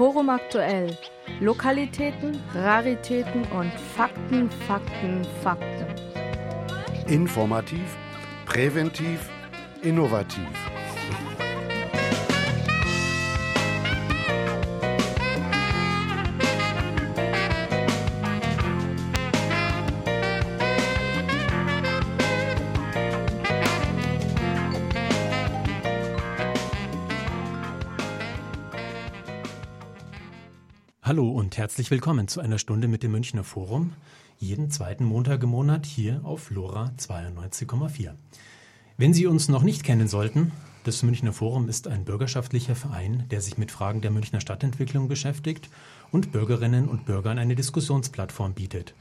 Forum aktuell. Lokalitäten, Raritäten und Fakten, Fakten, Fakten. Informativ, präventiv, innovativ. Und herzlich willkommen zu einer Stunde mit dem Münchner Forum, jeden zweiten Montag im Monat hier auf LoRa 92,4. Wenn Sie uns noch nicht kennen sollten, das Münchner Forum ist ein bürgerschaftlicher Verein, der sich mit Fragen der Münchner Stadtentwicklung beschäftigt und Bürgerinnen und Bürgern eine Diskussionsplattform bietet.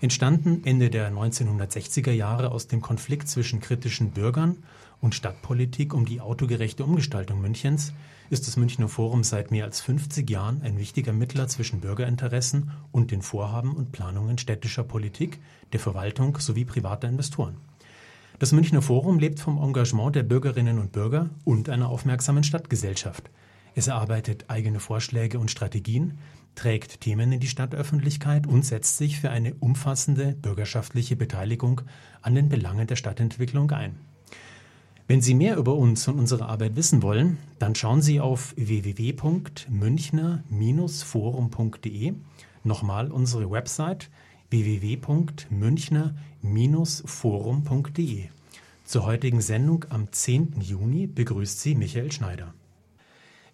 Entstanden Ende der 1960er Jahre aus dem Konflikt zwischen kritischen Bürgern und Stadtpolitik um die autogerechte Umgestaltung Münchens, ist das Münchner Forum seit mehr als 50 Jahren ein wichtiger Mittler zwischen Bürgerinteressen und den Vorhaben und Planungen städtischer Politik, der Verwaltung sowie privater Investoren. Das Münchner Forum lebt vom Engagement der Bürgerinnen und Bürger und einer aufmerksamen Stadtgesellschaft. Es erarbeitet eigene Vorschläge und Strategien, trägt Themen in die Stadtöffentlichkeit und setzt sich für eine umfassende bürgerschaftliche Beteiligung an den Belangen der Stadtentwicklung ein. Wenn Sie mehr über uns und unsere Arbeit wissen wollen, dann schauen Sie auf www.münchner-forum.de. Nochmal unsere Website www.münchner-forum.de. Zur heutigen Sendung am 10. Juni begrüßt Sie Michael Schneider.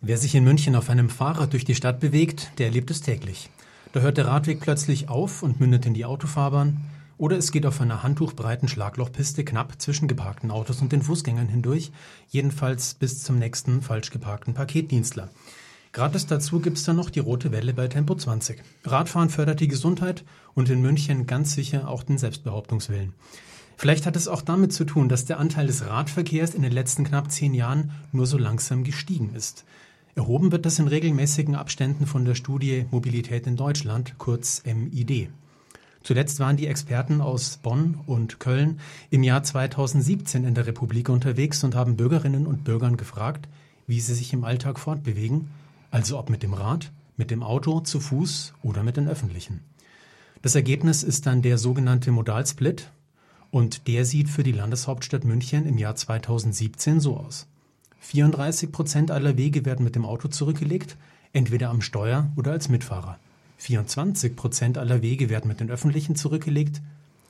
Wer sich in München auf einem Fahrrad durch die Stadt bewegt, der erlebt es täglich. Da hört der Radweg plötzlich auf und mündet in die Autofahrbahn. Oder es geht auf einer handtuchbreiten Schlaglochpiste knapp zwischen geparkten Autos und den Fußgängern hindurch, jedenfalls bis zum nächsten falsch geparkten Paketdienstler. Gratis dazu gibt's dann noch die rote Welle bei Tempo 20. Radfahren fördert die Gesundheit und in München ganz sicher auch den Selbstbehauptungswillen. Vielleicht hat es auch damit zu tun, dass der Anteil des Radverkehrs in den letzten knapp zehn Jahren nur so langsam gestiegen ist. Erhoben wird das in regelmäßigen Abständen von der Studie Mobilität in Deutschland, kurz MID. Zuletzt waren die Experten aus Bonn und Köln im Jahr 2017 in der Republik unterwegs und haben Bürgerinnen und Bürgern gefragt, wie sie sich im Alltag fortbewegen, also ob mit dem Rad, mit dem Auto, zu Fuß oder mit den öffentlichen. Das Ergebnis ist dann der sogenannte Modalsplit und der sieht für die Landeshauptstadt München im Jahr 2017 so aus. 34 Prozent aller Wege werden mit dem Auto zurückgelegt, entweder am Steuer oder als Mitfahrer. 24 Prozent aller Wege werden mit den öffentlichen zurückgelegt,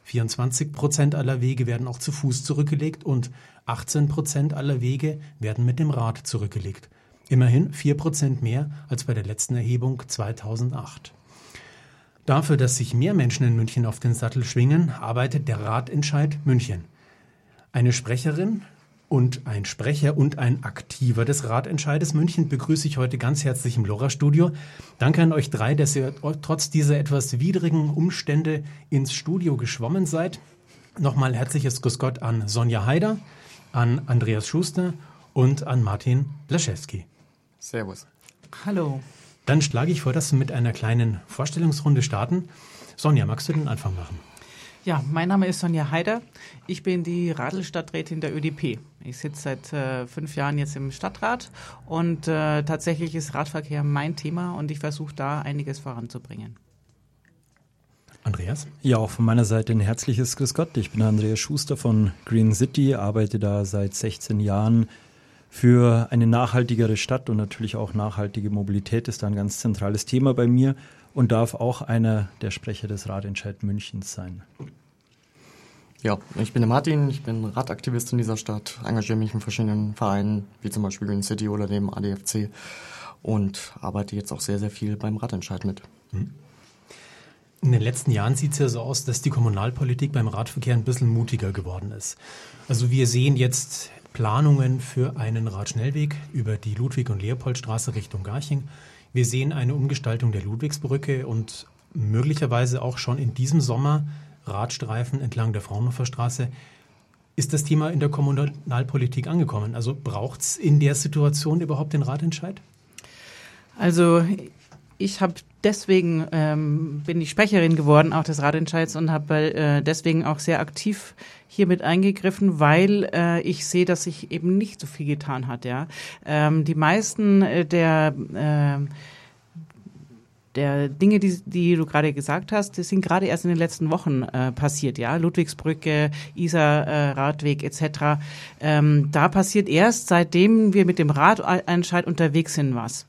24 Prozent aller Wege werden auch zu Fuß zurückgelegt und 18 Prozent aller Wege werden mit dem Rad zurückgelegt. Immerhin 4 Prozent mehr als bei der letzten Erhebung 2008. Dafür, dass sich mehr Menschen in München auf den Sattel schwingen, arbeitet der Ratentscheid München. Eine Sprecherin und ein Sprecher und ein Aktiver des Ratentscheides München begrüße ich heute ganz herzlich im Lora-Studio. Danke an euch drei, dass ihr trotz dieser etwas widrigen Umstände ins Studio geschwommen seid. Nochmal herzliches Grüß Gott an Sonja Haider, an Andreas Schuster und an Martin Blaschewski. Servus. Hallo. Dann schlage ich vor, dass wir mit einer kleinen Vorstellungsrunde starten. Sonja, magst du den Anfang machen? Ja, mein Name ist Sonja Haider. Ich bin die Radelstadträtin der ÖDP. Ich sitze seit äh, fünf Jahren jetzt im Stadtrat und äh, tatsächlich ist Radverkehr mein Thema und ich versuche da einiges voranzubringen. Andreas? Ja, auch von meiner Seite ein herzliches Grüß Gott. Ich bin Andreas Schuster von Green City, arbeite da seit 16 Jahren für eine nachhaltigere Stadt und natürlich auch nachhaltige Mobilität ist da ein ganz zentrales Thema bei mir und darf auch einer der Sprecher des Radentscheid Münchens sein. Ja, ich bin der Martin, ich bin Radaktivist in dieser Stadt, engagiere mich in verschiedenen Vereinen, wie zum Beispiel Green City oder dem ADFC und arbeite jetzt auch sehr, sehr viel beim Radentscheid mit. In den letzten Jahren sieht es ja so aus, dass die Kommunalpolitik beim Radverkehr ein bisschen mutiger geworden ist. Also wir sehen jetzt Planungen für einen Radschnellweg über die Ludwig- und Leopoldstraße Richtung Garching. Wir sehen eine Umgestaltung der Ludwigsbrücke und möglicherweise auch schon in diesem Sommer Radstreifen entlang der Fraunhofer Straße. Ist das Thema in der Kommunalpolitik angekommen? Also braucht es in der Situation überhaupt den Ratentscheid? Also ich habe deswegen ähm, bin ich Sprecherin geworden auch des Ratentscheids und habe äh, deswegen auch sehr aktiv hier mit eingegriffen, weil äh, ich sehe, dass sich eben nicht so viel getan hat. Ja, ähm, die meisten äh, der äh, der Dinge, die, die du gerade gesagt hast, das sind gerade erst in den letzten Wochen äh, passiert, ja. Ludwigsbrücke, Isar-Radweg äh, etc. Ähm, da passiert erst, seitdem wir mit dem Radeinscheid unterwegs sind, was.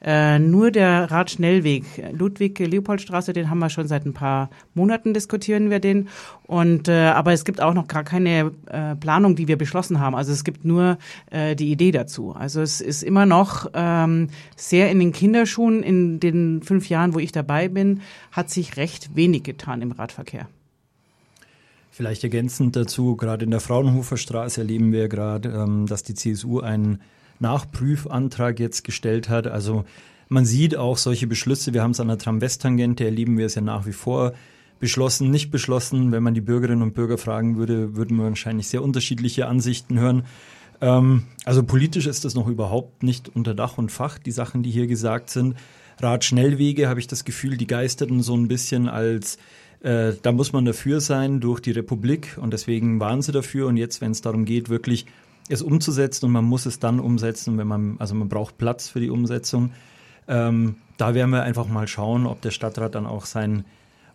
Äh, nur der Radschnellweg, Ludwig-Leopoldstraße, den haben wir schon seit ein paar Monaten diskutieren wir den. Und äh, aber es gibt auch noch gar keine äh, Planung, die wir beschlossen haben. Also es gibt nur äh, die Idee dazu. Also es ist immer noch ähm, sehr in den Kinderschuhen. In den fünf Jahren, wo ich dabei bin, hat sich recht wenig getan im Radverkehr. Vielleicht ergänzend dazu, gerade in der Fraunhofer Straße erleben wir gerade, ähm, dass die CSU einen Nachprüfantrag jetzt gestellt hat. Also man sieht auch solche Beschlüsse. Wir haben es an der Tram-West-Tangente, erleben wir es ja nach wie vor. Beschlossen, nicht beschlossen. Wenn man die Bürgerinnen und Bürger fragen würde, würden wir wahrscheinlich sehr unterschiedliche Ansichten hören. Ähm, also politisch ist das noch überhaupt nicht unter Dach und Fach, die Sachen, die hier gesagt sind. Radschnellwege habe ich das Gefühl, die geisterten so ein bisschen als äh, da muss man dafür sein durch die Republik und deswegen waren sie dafür. Und jetzt, wenn es darum geht, wirklich es umzusetzen und man muss es dann umsetzen, wenn man, also man braucht Platz für die Umsetzung. Ähm, da werden wir einfach mal schauen, ob der Stadtrat dann auch sein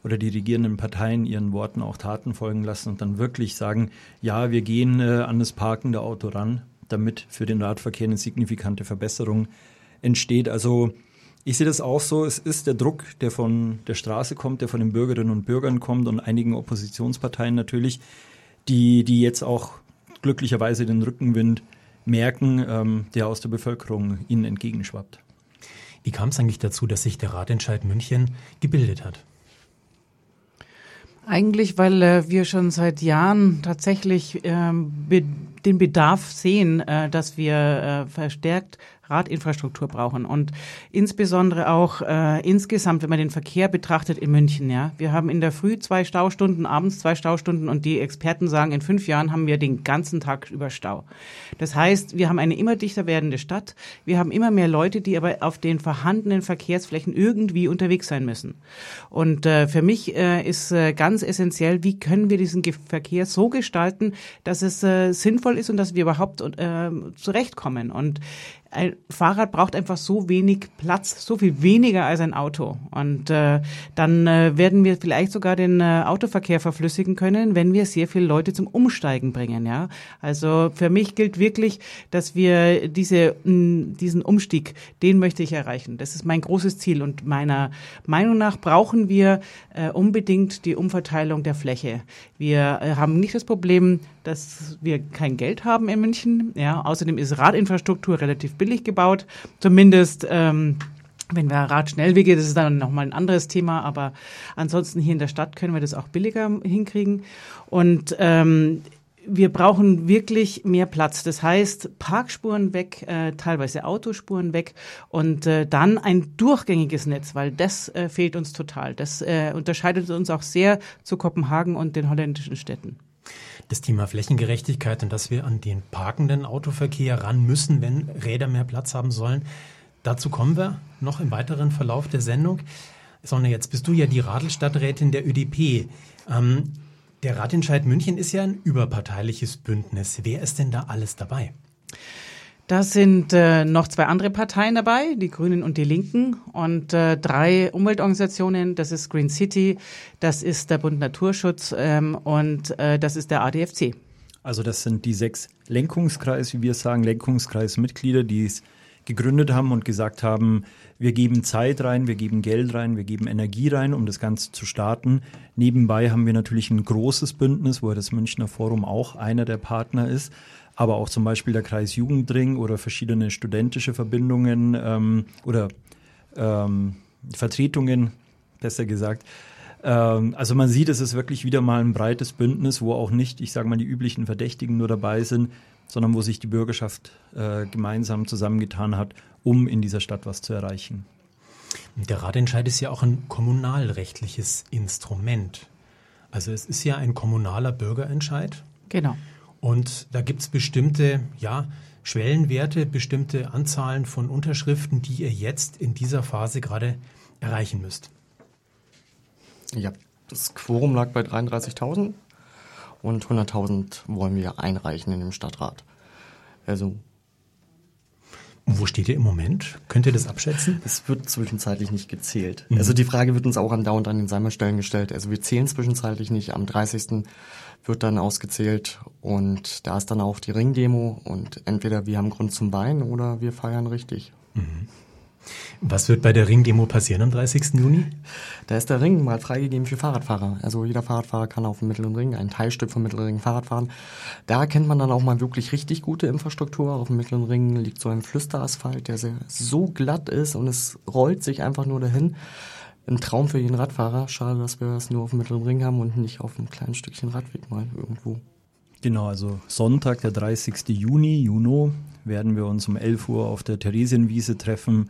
oder die regierenden Parteien ihren Worten auch Taten folgen lassen und dann wirklich sagen, ja, wir gehen äh, an das parkende Auto ran, damit für den Radverkehr eine signifikante Verbesserung entsteht. Also ich sehe das auch so, es ist der Druck, der von der Straße kommt, der von den Bürgerinnen und Bürgern kommt und einigen Oppositionsparteien natürlich, die, die jetzt auch glücklicherweise den Rückenwind merken, ähm, der aus der Bevölkerung ihnen entgegenschwappt. Wie kam es eigentlich dazu, dass sich der Ratentscheid München gebildet hat? Eigentlich, weil äh, wir schon seit Jahren tatsächlich ähm, be den Bedarf sehen, äh, dass wir äh, verstärkt Radinfrastruktur brauchen und insbesondere auch äh, insgesamt, wenn man den Verkehr betrachtet in München. Ja, wir haben in der Früh zwei Staustunden, abends zwei Staustunden und die Experten sagen, in fünf Jahren haben wir den ganzen Tag über Stau. Das heißt, wir haben eine immer dichter werdende Stadt. Wir haben immer mehr Leute, die aber auf den vorhandenen Verkehrsflächen irgendwie unterwegs sein müssen. Und äh, für mich äh, ist äh, ganz essentiell, wie können wir diesen Verkehr so gestalten, dass es äh, sinnvoll ist und dass wir überhaupt äh, zurechtkommen. Und ein Fahrrad braucht einfach so wenig Platz, so viel weniger als ein Auto. Und äh, dann äh, werden wir vielleicht sogar den äh, Autoverkehr verflüssigen können, wenn wir sehr viele Leute zum Umsteigen bringen. Ja, also für mich gilt wirklich, dass wir diese mh, diesen Umstieg, den möchte ich erreichen. Das ist mein großes Ziel. Und meiner Meinung nach brauchen wir äh, unbedingt die Umverteilung der Fläche. Wir äh, haben nicht das Problem, dass wir kein Geld haben in München. Ja, außerdem ist Radinfrastruktur relativ billig gebaut. Zumindest ähm, wenn wir Radschnellwege, das ist dann nochmal ein anderes Thema, aber ansonsten hier in der Stadt können wir das auch billiger hinkriegen. Und ähm, wir brauchen wirklich mehr Platz. Das heißt, Parkspuren weg, äh, teilweise Autospuren weg und äh, dann ein durchgängiges Netz, weil das äh, fehlt uns total. Das äh, unterscheidet uns auch sehr zu Kopenhagen und den holländischen Städten das Thema Flächengerechtigkeit und dass wir an den parkenden Autoverkehr ran müssen, wenn Räder mehr Platz haben sollen. Dazu kommen wir noch im weiteren Verlauf der Sendung. Sonne, jetzt bist du ja die Radelstadträtin der ÖDP. Ähm, der Ratentscheid München ist ja ein überparteiliches Bündnis. Wer ist denn da alles dabei? Da sind äh, noch zwei andere Parteien dabei, die Grünen und die Linken und äh, drei Umweltorganisationen. Das ist Green City, das ist der Bund Naturschutz ähm, und äh, das ist der ADFC. Also das sind die sechs Lenkungskreis, wie wir sagen, Lenkungskreismitglieder, die es gegründet haben und gesagt haben, wir geben Zeit rein, wir geben Geld rein, wir geben Energie rein, um das Ganze zu starten. Nebenbei haben wir natürlich ein großes Bündnis, wo das Münchner Forum auch einer der Partner ist aber auch zum Beispiel der Kreis Jugendring oder verschiedene studentische Verbindungen ähm, oder ähm, Vertretungen, besser gesagt. Ähm, also man sieht, es ist wirklich wieder mal ein breites Bündnis, wo auch nicht, ich sage mal, die üblichen Verdächtigen nur dabei sind, sondern wo sich die Bürgerschaft äh, gemeinsam zusammengetan hat, um in dieser Stadt was zu erreichen. Der Ratentscheid ist ja auch ein kommunalrechtliches Instrument. Also es ist ja ein kommunaler Bürgerentscheid. Genau. Und da gibt es bestimmte, ja, Schwellenwerte, bestimmte Anzahlen von Unterschriften, die ihr jetzt in dieser Phase gerade erreichen müsst. Ja, das Quorum lag bei 33.000 und 100.000 wollen wir einreichen in dem Stadtrat. Also Wo steht ihr im Moment? Könnt ihr das abschätzen? Es wird zwischenzeitlich nicht gezählt. Mhm. Also die Frage wird uns auch andauernd an den Sammelstellen gestellt. Also wir zählen zwischenzeitlich nicht. Am 30. wird dann ausgezählt und da ist dann auch die Ringdemo und entweder wir haben Grund zum Weinen oder wir feiern richtig. Mhm. Was wird bei der Ringdemo passieren am 30. Juni? Da ist der Ring mal freigegeben für Fahrradfahrer. Also jeder Fahrradfahrer kann auf dem Mittleren Ring, ein Teilstück vom Mittleren Ring Fahrrad fahren. Da erkennt man dann auch mal wirklich richtig gute Infrastruktur. Auf dem Mittleren Ring liegt so ein Flüsterasphalt, der sehr, so glatt ist und es rollt sich einfach nur dahin. Ein Traum für jeden Radfahrer. Schade, dass wir das nur auf dem Mittleren Ring haben und nicht auf einem kleinen Stückchen Radweg mal irgendwo. Genau, also Sonntag, der 30. Juni, Juno, werden wir uns um 11 Uhr auf der Theresienwiese treffen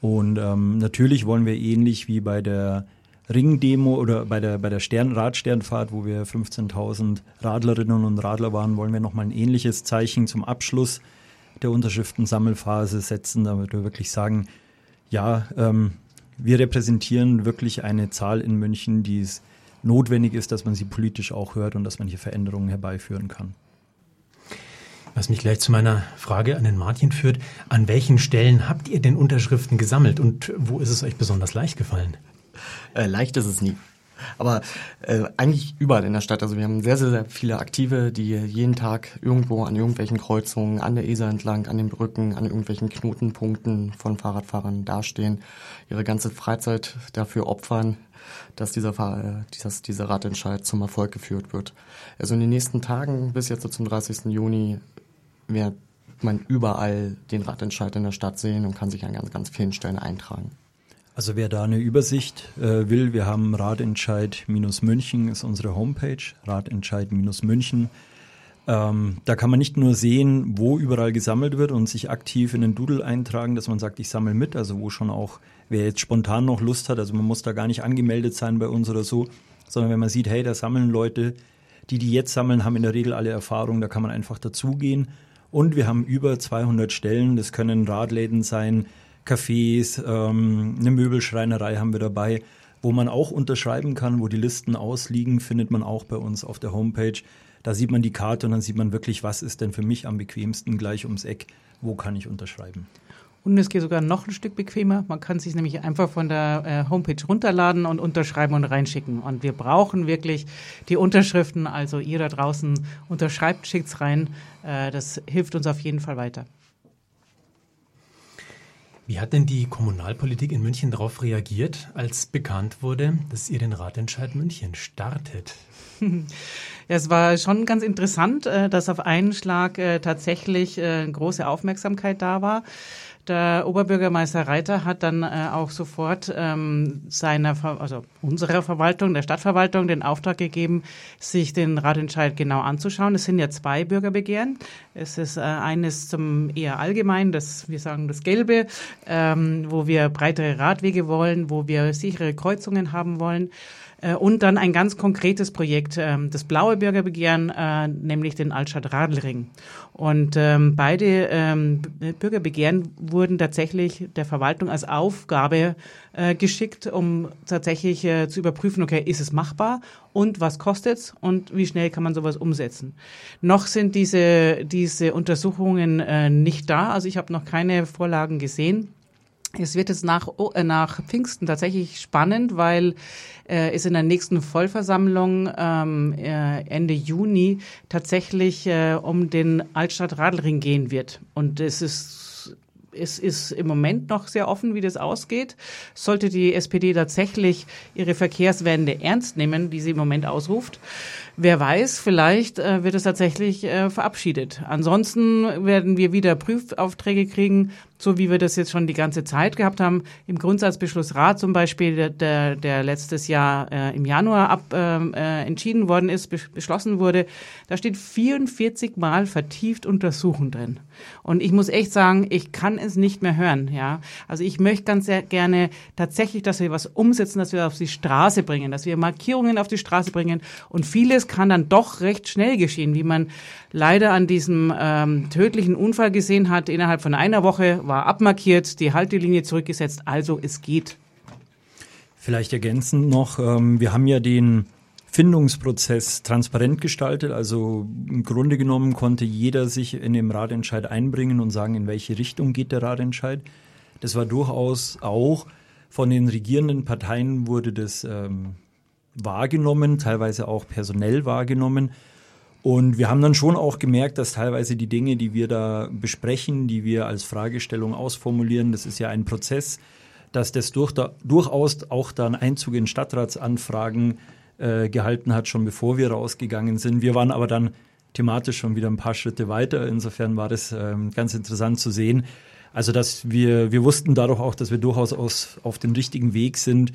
und ähm, natürlich wollen wir ähnlich wie bei der Ringdemo oder bei der, bei der Stern, Radsternfahrt, wo wir 15.000 Radlerinnen und Radler waren, wollen wir nochmal ein ähnliches Zeichen zum Abschluss der Unterschriftensammelphase setzen, damit wir wirklich sagen, ja, ähm, wir repräsentieren wirklich eine Zahl in München, die es notwendig ist, dass man sie politisch auch hört und dass man hier Veränderungen herbeiführen kann. Was mich gleich zu meiner Frage an den Martin führt. An welchen Stellen habt ihr denn Unterschriften gesammelt und wo ist es euch besonders leicht gefallen? Äh, leicht ist es nie. Aber äh, eigentlich überall in der Stadt. Also wir haben sehr, sehr, sehr viele Aktive, die jeden Tag irgendwo an irgendwelchen Kreuzungen, an der Isar entlang, an den Brücken, an irgendwelchen Knotenpunkten von Fahrradfahrern dastehen, ihre ganze Freizeit dafür opfern, dass dieser, äh, dieses, dieser Radentscheid zum Erfolg geführt wird. Also in den nächsten Tagen bis jetzt so zum 30. Juni wird man überall den Radentscheid in der Stadt sehen und kann sich an ganz, ganz vielen Stellen eintragen. Also wer da eine Übersicht äh, will, wir haben Radentscheid-München ist unsere Homepage, Radentscheid-München. Ähm, da kann man nicht nur sehen, wo überall gesammelt wird und sich aktiv in den Doodle eintragen, dass man sagt, ich sammle mit, also wo schon auch, wer jetzt spontan noch Lust hat, also man muss da gar nicht angemeldet sein bei uns oder so, sondern wenn man sieht, hey, da sammeln Leute, die, die jetzt sammeln, haben in der Regel alle Erfahrung, da kann man einfach dazugehen und wir haben über 200 Stellen, das können Radläden sein, Cafés, ähm, eine Möbelschreinerei haben wir dabei, wo man auch unterschreiben kann, wo die Listen ausliegen, findet man auch bei uns auf der Homepage. Da sieht man die Karte und dann sieht man wirklich, was ist denn für mich am bequemsten gleich ums Eck, wo kann ich unterschreiben. Und es geht sogar noch ein Stück bequemer. Man kann sich nämlich einfach von der äh, Homepage runterladen und unterschreiben und reinschicken. Und wir brauchen wirklich die Unterschriften. Also ihr da draußen unterschreibt, schickt's rein. Äh, das hilft uns auf jeden Fall weiter. Wie hat denn die Kommunalpolitik in München darauf reagiert, als bekannt wurde, dass ihr den Ratentscheid München startet? Ja, es war schon ganz interessant, äh, dass auf einen Schlag äh, tatsächlich äh, große Aufmerksamkeit da war. Der Oberbürgermeister Reiter hat dann äh, auch sofort ähm, seiner, also unserer Verwaltung, der Stadtverwaltung, den Auftrag gegeben, sich den Ratentscheid genau anzuschauen. Es sind ja zwei Bürgerbegehren. Es ist äh, eines zum eher allgemein, das wir sagen das Gelbe, ähm, wo wir breitere Radwege wollen, wo wir sichere Kreuzungen haben wollen. Äh, und dann ein ganz konkretes Projekt, ähm, das blaue Bürgerbegehren, äh, nämlich den Altstadt-Radlring. Und ähm, beide ähm, Bürgerbegehren wurden tatsächlich der Verwaltung als Aufgabe äh, geschickt, um tatsächlich zu überprüfen, okay, ist es machbar und was kostet's und wie schnell kann man sowas umsetzen. Noch sind diese, diese Untersuchungen äh, nicht da, also ich habe noch keine Vorlagen gesehen. Es wird jetzt nach, äh, nach Pfingsten tatsächlich spannend, weil äh, es in der nächsten Vollversammlung ähm, äh, Ende Juni tatsächlich äh, um den Altstadt-Radlring gehen wird. Und es ist es ist im Moment noch sehr offen, wie das ausgeht. Sollte die SPD tatsächlich ihre Verkehrswende ernst nehmen, die sie im Moment ausruft, wer weiß, vielleicht äh, wird es tatsächlich äh, verabschiedet. Ansonsten werden wir wieder Prüfaufträge kriegen, so wie wir das jetzt schon die ganze Zeit gehabt haben. Im Grundsatzbeschluss Rat zum Beispiel, der, der, letztes Jahr äh, im Januar ab, ähm, äh, entschieden worden ist, beschlossen wurde, da steht 44 Mal vertieft untersuchen drin. Und ich muss echt sagen, ich kann es nicht mehr hören. Ja, also ich möchte ganz sehr gerne tatsächlich, dass wir was umsetzen, dass wir auf die Straße bringen, dass wir Markierungen auf die Straße bringen. Und vieles kann dann doch recht schnell geschehen, wie man leider an diesem ähm, tödlichen Unfall gesehen hat. Innerhalb von einer Woche war abmarkiert, die Haltelinie zurückgesetzt. Also es geht. Vielleicht ergänzend noch, ähm, wir haben ja den Findungsprozess transparent gestaltet. Also im Grunde genommen konnte jeder sich in den Ratentscheid einbringen und sagen, in welche Richtung geht der Ratentscheid. Das war durchaus auch von den regierenden Parteien wurde das ähm, wahrgenommen, teilweise auch personell wahrgenommen. Und wir haben dann schon auch gemerkt, dass teilweise die Dinge, die wir da besprechen, die wir als Fragestellung ausformulieren, das ist ja ein Prozess, dass das durch da, durchaus auch dann Einzug in Stadtratsanfragen äh, gehalten hat, schon bevor wir rausgegangen sind. Wir waren aber dann thematisch schon wieder ein paar Schritte weiter. Insofern war das ähm, ganz interessant zu sehen. Also, dass wir, wir wussten dadurch auch, dass wir durchaus aus, auf dem richtigen Weg sind,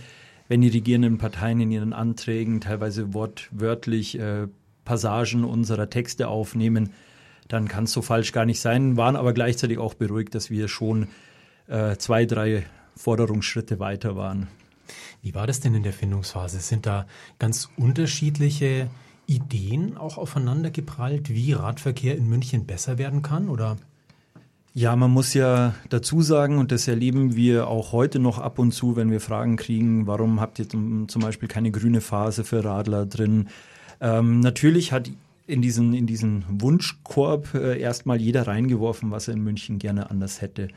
wenn die regierenden Parteien in ihren Anträgen teilweise wortwörtlich äh, Passagen unserer Texte aufnehmen, dann kann es so falsch gar nicht sein, waren aber gleichzeitig auch beruhigt, dass wir schon äh, zwei, drei Forderungsschritte weiter waren. Wie war das denn in der Findungsphase? Sind da ganz unterschiedliche Ideen auch aufeinander geprallt, wie Radverkehr in München besser werden kann? Oder? Ja, man muss ja dazu sagen, und das erleben wir auch heute noch ab und zu, wenn wir Fragen kriegen, warum habt ihr zum Beispiel keine grüne Phase für Radler drin? Ähm, natürlich hat in diesen, in diesen Wunschkorb äh, erstmal jeder reingeworfen, was er in München gerne anders hätte.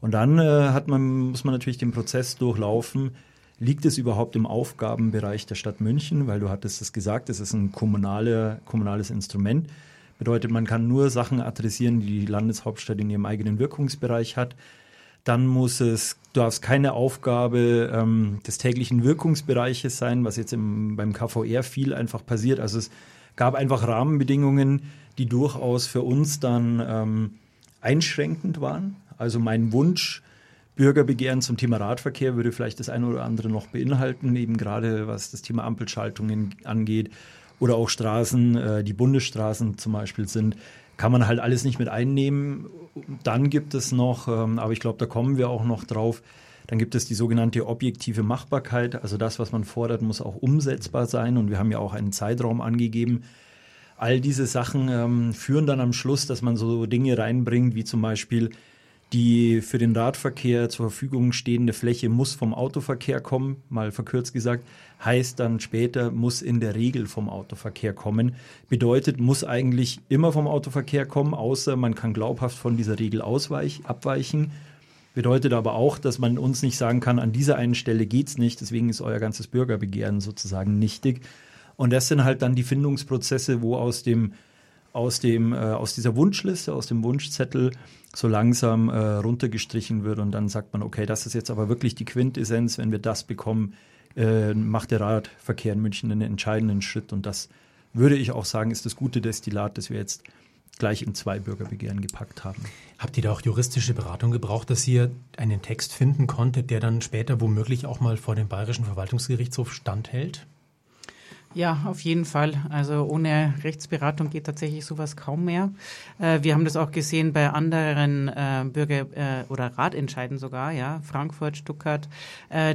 Und dann äh, hat man, muss man natürlich den Prozess durchlaufen. Liegt es überhaupt im Aufgabenbereich der Stadt München? Weil du hattest es gesagt, es ist ein kommunale, kommunales Instrument. Bedeutet, man kann nur Sachen adressieren, die die Landeshauptstadt in ihrem eigenen Wirkungsbereich hat. Dann muss es, darf es keine Aufgabe ähm, des täglichen Wirkungsbereiches sein, was jetzt im, beim KVR viel einfach passiert. Also es gab einfach Rahmenbedingungen, die durchaus für uns dann ähm, einschränkend waren. Also mein Wunsch, Bürgerbegehren zum Thema Radverkehr würde vielleicht das eine oder andere noch beinhalten, eben gerade was das Thema Ampelschaltungen angeht oder auch Straßen, äh, die Bundesstraßen zum Beispiel sind, kann man halt alles nicht mit einnehmen. Dann gibt es noch, ähm, aber ich glaube, da kommen wir auch noch drauf, dann gibt es die sogenannte objektive Machbarkeit. Also das, was man fordert, muss auch umsetzbar sein. Und wir haben ja auch einen Zeitraum angegeben. All diese Sachen ähm, führen dann am Schluss, dass man so Dinge reinbringt, wie zum Beispiel die für den Radverkehr zur Verfügung stehende Fläche muss vom Autoverkehr kommen, mal verkürzt gesagt, heißt dann später muss in der Regel vom Autoverkehr kommen. Bedeutet, muss eigentlich immer vom Autoverkehr kommen, außer man kann glaubhaft von dieser Regel ausweich, abweichen. Bedeutet aber auch, dass man uns nicht sagen kann, an dieser einen Stelle geht's nicht, deswegen ist euer ganzes Bürgerbegehren sozusagen nichtig. Und das sind halt dann die Findungsprozesse, wo aus dem aus, dem, äh, aus dieser Wunschliste, aus dem Wunschzettel so langsam äh, runtergestrichen wird und dann sagt man, okay, das ist jetzt aber wirklich die Quintessenz, wenn wir das bekommen, äh, macht der Radverkehr in München einen entscheidenden Schritt und das würde ich auch sagen, ist das gute Destillat, das wir jetzt gleich in zwei Bürgerbegehren gepackt haben. Habt ihr da auch juristische Beratung gebraucht, dass ihr einen Text finden konntet, der dann später womöglich auch mal vor dem Bayerischen Verwaltungsgerichtshof standhält? Ja, auf jeden Fall. Also ohne Rechtsberatung geht tatsächlich sowas kaum mehr. Äh, wir haben das auch gesehen bei anderen äh, Bürger- äh, oder Ratentscheiden sogar, ja, Frankfurt, Stuttgart,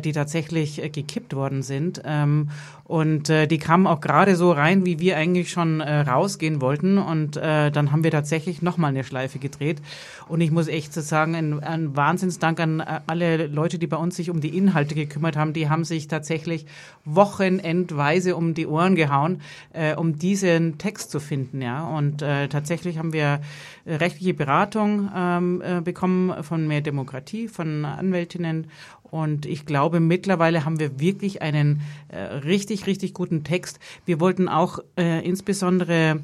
die tatsächlich gekippt worden sind. Ähm, und die kamen auch gerade so rein, wie wir eigentlich schon rausgehen wollten. Und dann haben wir tatsächlich nochmal eine Schleife gedreht. Und ich muss echt sagen, ein, ein Wahnsinnsdank an alle Leute, die bei uns sich um die Inhalte gekümmert haben. Die haben sich tatsächlich wochenendweise um die Ohren gehauen, äh, um diesen Text zu finden. Ja. Und äh, tatsächlich haben wir rechtliche Beratung ähm, äh, bekommen von mehr Demokratie, von Anwältinnen. Und ich glaube, mittlerweile haben wir wirklich einen äh, richtig, richtig guten Text. Wir wollten auch äh, insbesondere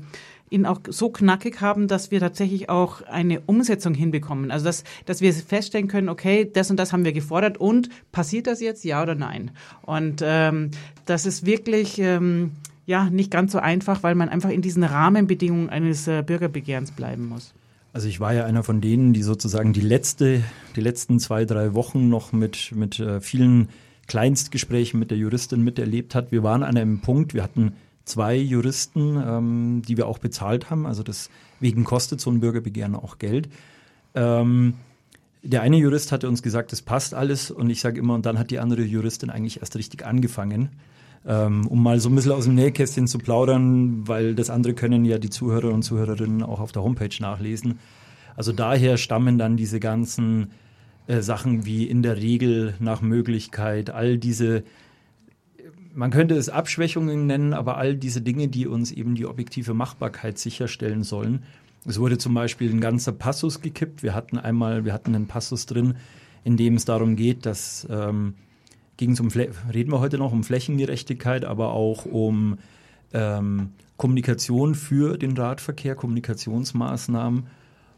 ihn auch so knackig haben, dass wir tatsächlich auch eine Umsetzung hinbekommen. Also dass, dass wir feststellen können, okay, das und das haben wir gefordert und passiert das jetzt, ja oder nein? Und ähm, das ist wirklich ähm, ja nicht ganz so einfach, weil man einfach in diesen Rahmenbedingungen eines äh, Bürgerbegehrens bleiben muss. Also ich war ja einer von denen, die sozusagen die letzte, die letzten zwei, drei Wochen noch mit, mit äh, vielen Kleinstgesprächen mit der Juristin miterlebt hat. Wir waren an einem Punkt, wir hatten zwei Juristen, ähm, die wir auch bezahlt haben. Also deswegen kostet so ein Bürgerbegehren auch Geld. Ähm, der eine Jurist hatte uns gesagt, das passt alles und ich sage immer, und dann hat die andere Juristin eigentlich erst richtig angefangen, ähm, um mal so ein bisschen aus dem Nähkästchen zu plaudern, weil das andere können ja die Zuhörer und Zuhörerinnen auch auf der Homepage nachlesen. Also daher stammen dann diese ganzen äh, Sachen wie in der Regel nach Möglichkeit, all diese man könnte es Abschwächungen nennen, aber all diese Dinge, die uns eben die objektive Machbarkeit sicherstellen sollen. Es wurde zum Beispiel ein ganzer Passus gekippt. Wir hatten einmal, wir hatten einen Passus drin, in dem es darum geht, dass ähm, ging es um reden wir heute noch um Flächengerechtigkeit, aber auch um ähm, Kommunikation für den Radverkehr, Kommunikationsmaßnahmen.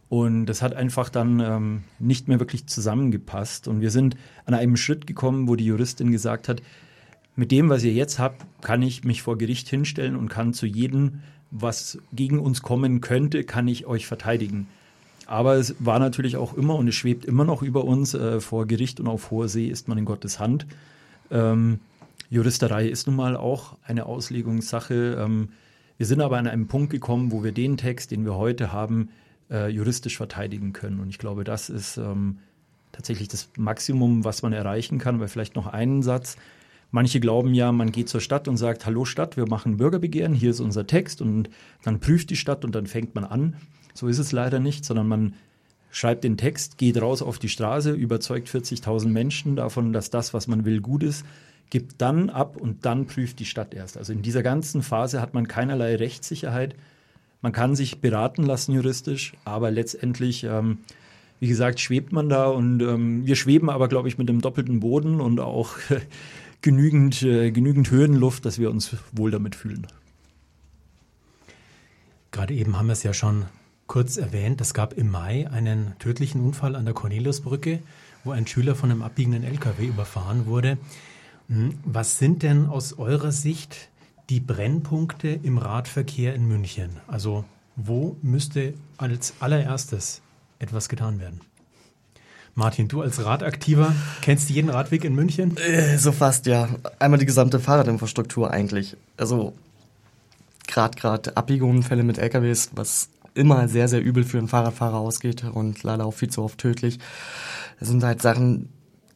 Und das hat einfach dann ähm, nicht mehr wirklich zusammengepasst. Und wir sind an einem Schritt gekommen, wo die Juristin gesagt hat, mit dem, was ihr jetzt habt, kann ich mich vor Gericht hinstellen und kann zu jedem, was gegen uns kommen könnte, kann ich euch verteidigen. Aber es war natürlich auch immer und es schwebt immer noch über uns, äh, vor Gericht und auf hoher See ist man in Gottes Hand. Ähm, Juristerei ist nun mal auch eine Auslegungssache. Ähm, wir sind aber an einem Punkt gekommen, wo wir den Text, den wir heute haben, äh, juristisch verteidigen können. Und ich glaube, das ist ähm, tatsächlich das Maximum, was man erreichen kann. Aber vielleicht noch einen Satz. Manche glauben ja, man geht zur Stadt und sagt, hallo Stadt, wir machen Bürgerbegehren, hier ist unser Text und dann prüft die Stadt und dann fängt man an. So ist es leider nicht, sondern man schreibt den Text, geht raus auf die Straße, überzeugt 40.000 Menschen davon, dass das, was man will, gut ist, gibt dann ab und dann prüft die Stadt erst. Also in dieser ganzen Phase hat man keinerlei Rechtssicherheit. Man kann sich beraten lassen juristisch, aber letztendlich ähm, wie gesagt, schwebt man da und ähm, wir schweben aber, glaube ich, mit dem doppelten Boden und auch genügend, äh, genügend Höhenluft, dass wir uns wohl damit fühlen. Gerade eben haben wir es ja schon kurz erwähnt. Es gab im Mai einen tödlichen Unfall an der Corneliusbrücke, wo ein Schüler von einem abbiegenden LKW überfahren wurde. Hm, was sind denn aus eurer Sicht die Brennpunkte im Radverkehr in München? Also wo müsste als allererstes etwas getan werden? Martin, du als Radaktiver kennst jeden Radweg in München? Äh, so fast, ja. Einmal die gesamte Fahrradinfrastruktur eigentlich. Also gerade gerade Abbiegeunfälle mit LKWs, was immer sehr, sehr übel für einen Fahrradfahrer ausgeht und leider auch viel zu oft tödlich. Das sind halt Sachen,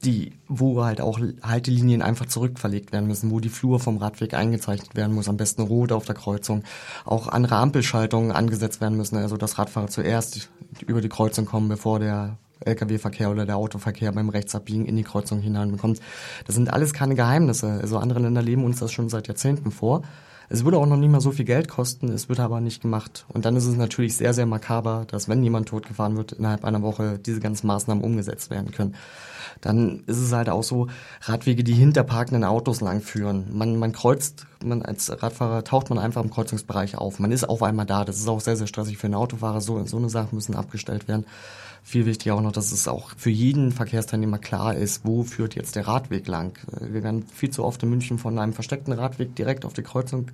die, wo halt auch Haltelinien einfach zurückverlegt werden müssen, wo die Flur vom Radweg eingezeichnet werden muss, am besten rot auf der Kreuzung. Auch andere Ampelschaltungen angesetzt werden müssen, also dass Radfahrer zuerst über die Kreuzung kommen, bevor der Lkw-Verkehr oder der Autoverkehr beim Rechtsabbiegen in die Kreuzung hineinbekommt. Das sind alles keine Geheimnisse. Also andere Länder leben uns das schon seit Jahrzehnten vor. Es würde auch noch nicht mal so viel Geld kosten, es wird aber nicht gemacht. Und dann ist es natürlich sehr, sehr makaber, dass wenn jemand totgefahren wird, innerhalb einer Woche diese ganzen Maßnahmen umgesetzt werden können. Dann ist es halt auch so, Radwege, die hinter parkenden Autos langführen. Man, man kreuzt, man als Radfahrer taucht man einfach im Kreuzungsbereich auf. Man ist auf einmal da. Das ist auch sehr, sehr stressig für einen Autofahrer. So, so eine Sache müssen abgestellt werden. Viel wichtiger auch noch, dass es auch für jeden Verkehrsteilnehmer klar ist, wo führt jetzt der Radweg lang. Wir werden viel zu oft in München von einem versteckten Radweg direkt auf die Kreuzung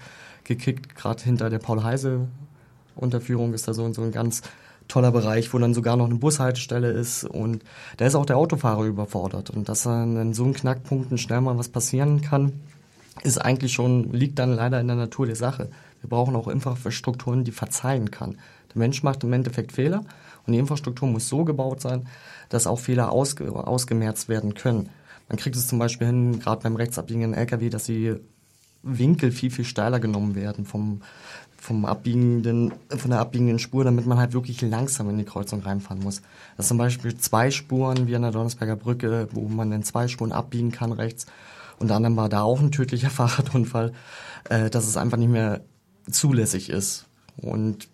gekickt. Gerade hinter der Paul-Heise-Unterführung ist da so, so ein ganz toller Bereich, wo dann sogar noch eine Bushaltestelle ist und da ist auch der Autofahrer überfordert und dass in so einem Knackpunkten schnell mal was passieren kann, ist eigentlich schon, liegt dann leider in der Natur der Sache. Wir brauchen auch Infrastrukturen, die verzeihen kann. Der Mensch macht im Endeffekt Fehler und die Infrastruktur muss so gebaut sein, dass auch Fehler ausge ausgemerzt werden können. Man kriegt es zum Beispiel hin, gerade beim rechtsabbiegenden LKW, dass die Winkel viel, viel steiler genommen werden vom, vom abbiegenden, von der abbiegenden Spur, damit man halt wirklich langsam in die Kreuzung reinfahren muss. Das sind zum Beispiel zwei Spuren wie an der Donnersberger Brücke, wo man in zwei Spuren abbiegen kann rechts. Unter anderem war da auch ein tödlicher Fahrradunfall, äh, dass es einfach nicht mehr zulässig ist. Und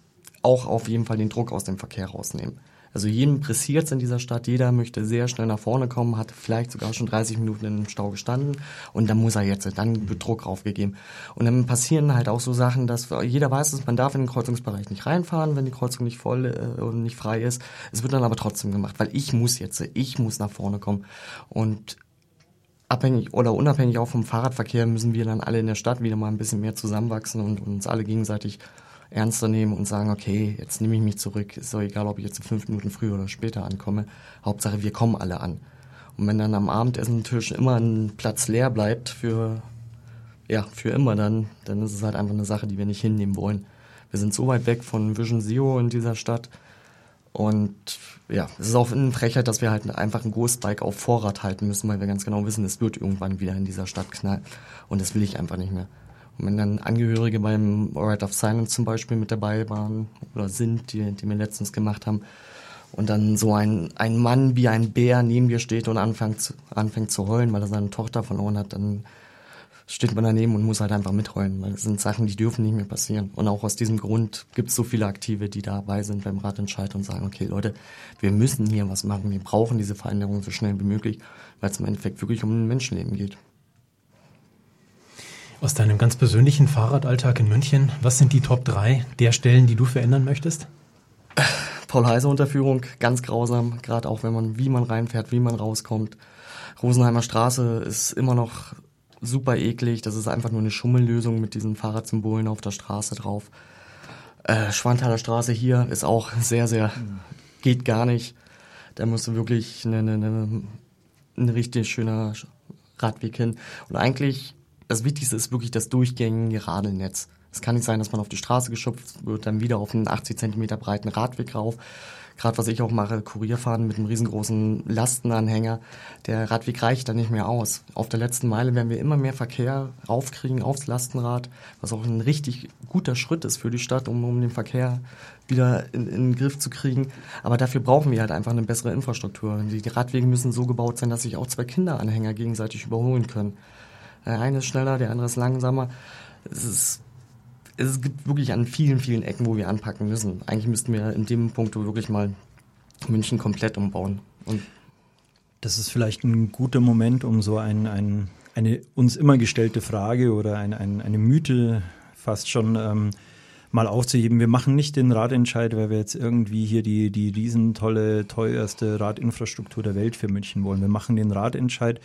auch auf jeden Fall den Druck aus dem Verkehr rausnehmen. Also jedem pressiert es in dieser Stadt, jeder möchte sehr schnell nach vorne kommen, hat vielleicht sogar schon 30 Minuten im Stau gestanden und dann muss er jetzt, dann wird Druck aufgegeben. Und dann passieren halt auch so Sachen, dass jeder weiß, dass man darf in den Kreuzungsbereich nicht reinfahren, wenn die Kreuzung nicht voll äh, und nicht frei ist. Es wird dann aber trotzdem gemacht, weil ich muss jetzt, ich muss nach vorne kommen. Und abhängig oder unabhängig auch vom Fahrradverkehr müssen wir dann alle in der Stadt wieder mal ein bisschen mehr zusammenwachsen und uns alle gegenseitig ernster nehmen und sagen, okay, jetzt nehme ich mich zurück. Ist doch egal, ob ich jetzt fünf Minuten früher oder später ankomme. Hauptsache, wir kommen alle an. Und wenn dann am Abendessen-Tisch immer ein Platz leer bleibt für, ja, für immer, dann, dann ist es halt einfach eine Sache, die wir nicht hinnehmen wollen. Wir sind so weit weg von Vision Zero in dieser Stadt. Und ja, es ist auch eine Frechheit, dass wir halt einfach ein Ghostbike auf Vorrat halten müssen, weil wir ganz genau wissen, es wird irgendwann wieder in dieser Stadt knallen. Und das will ich einfach nicht mehr. Wenn dann Angehörige beim Right of Silence zum Beispiel mit dabei waren oder sind, die, die wir letztens gemacht haben, und dann so ein, ein Mann wie ein Bär neben dir steht und anfängt zu, anfängt zu heulen, weil er seine Tochter verloren hat, dann steht man daneben und muss halt einfach mitheulen, weil das sind Sachen, die dürfen nicht mehr passieren. Und auch aus diesem Grund gibt es so viele Aktive, die dabei sind beim Ratentscheid und sagen, okay Leute, wir müssen hier was machen, wir brauchen diese Veränderung so schnell wie möglich, weil es im Endeffekt wirklich um ein Menschenleben geht. Aus deinem ganz persönlichen Fahrradalltag in München, was sind die Top 3 der Stellen, die du verändern möchtest? Paul-Heiser-Unterführung, ganz grausam, gerade auch wenn man, wie man reinfährt, wie man rauskommt. Rosenheimer Straße ist immer noch super eklig. Das ist einfach nur eine Schummellösung mit diesen Fahrradsymbolen auf der Straße drauf. Äh, Schwanthaler Straße hier ist auch sehr, sehr, geht gar nicht. Da musst du wirklich ein richtig schöner Radweg hin. Und eigentlich, das Wichtigste ist wirklich das durchgängige Radelnetz. Es kann nicht sein, dass man auf die Straße geschöpft wird, dann wieder auf einen 80 Zentimeter breiten Radweg rauf gerade was ich auch mache, Kurierfahren mit einem riesengroßen Lastenanhänger, der Radweg reicht dann nicht mehr aus. Auf der letzten Meile werden wir immer mehr Verkehr aufkriegen aufs Lastenrad, was auch ein richtig guter Schritt ist für die Stadt, um, um den Verkehr wieder in, in den Griff zu kriegen. Aber dafür brauchen wir halt einfach eine bessere Infrastruktur. Die Radwege müssen so gebaut sein, dass sich auch zwei Kinderanhänger gegenseitig überholen können. Der eine ist schneller, der andere ist langsamer. Es ist es gibt wirklich an vielen, vielen Ecken, wo wir anpacken müssen. Eigentlich müssten wir in dem Punkt wirklich mal München komplett umbauen. Und das ist vielleicht ein guter Moment, um so ein, ein, eine uns immer gestellte Frage oder ein, ein, eine Mythe fast schon ähm, mal aufzuheben. Wir machen nicht den Radentscheid, weil wir jetzt irgendwie hier die, die riesentolle, teuerste Radinfrastruktur der Welt für München wollen. Wir machen den Radentscheid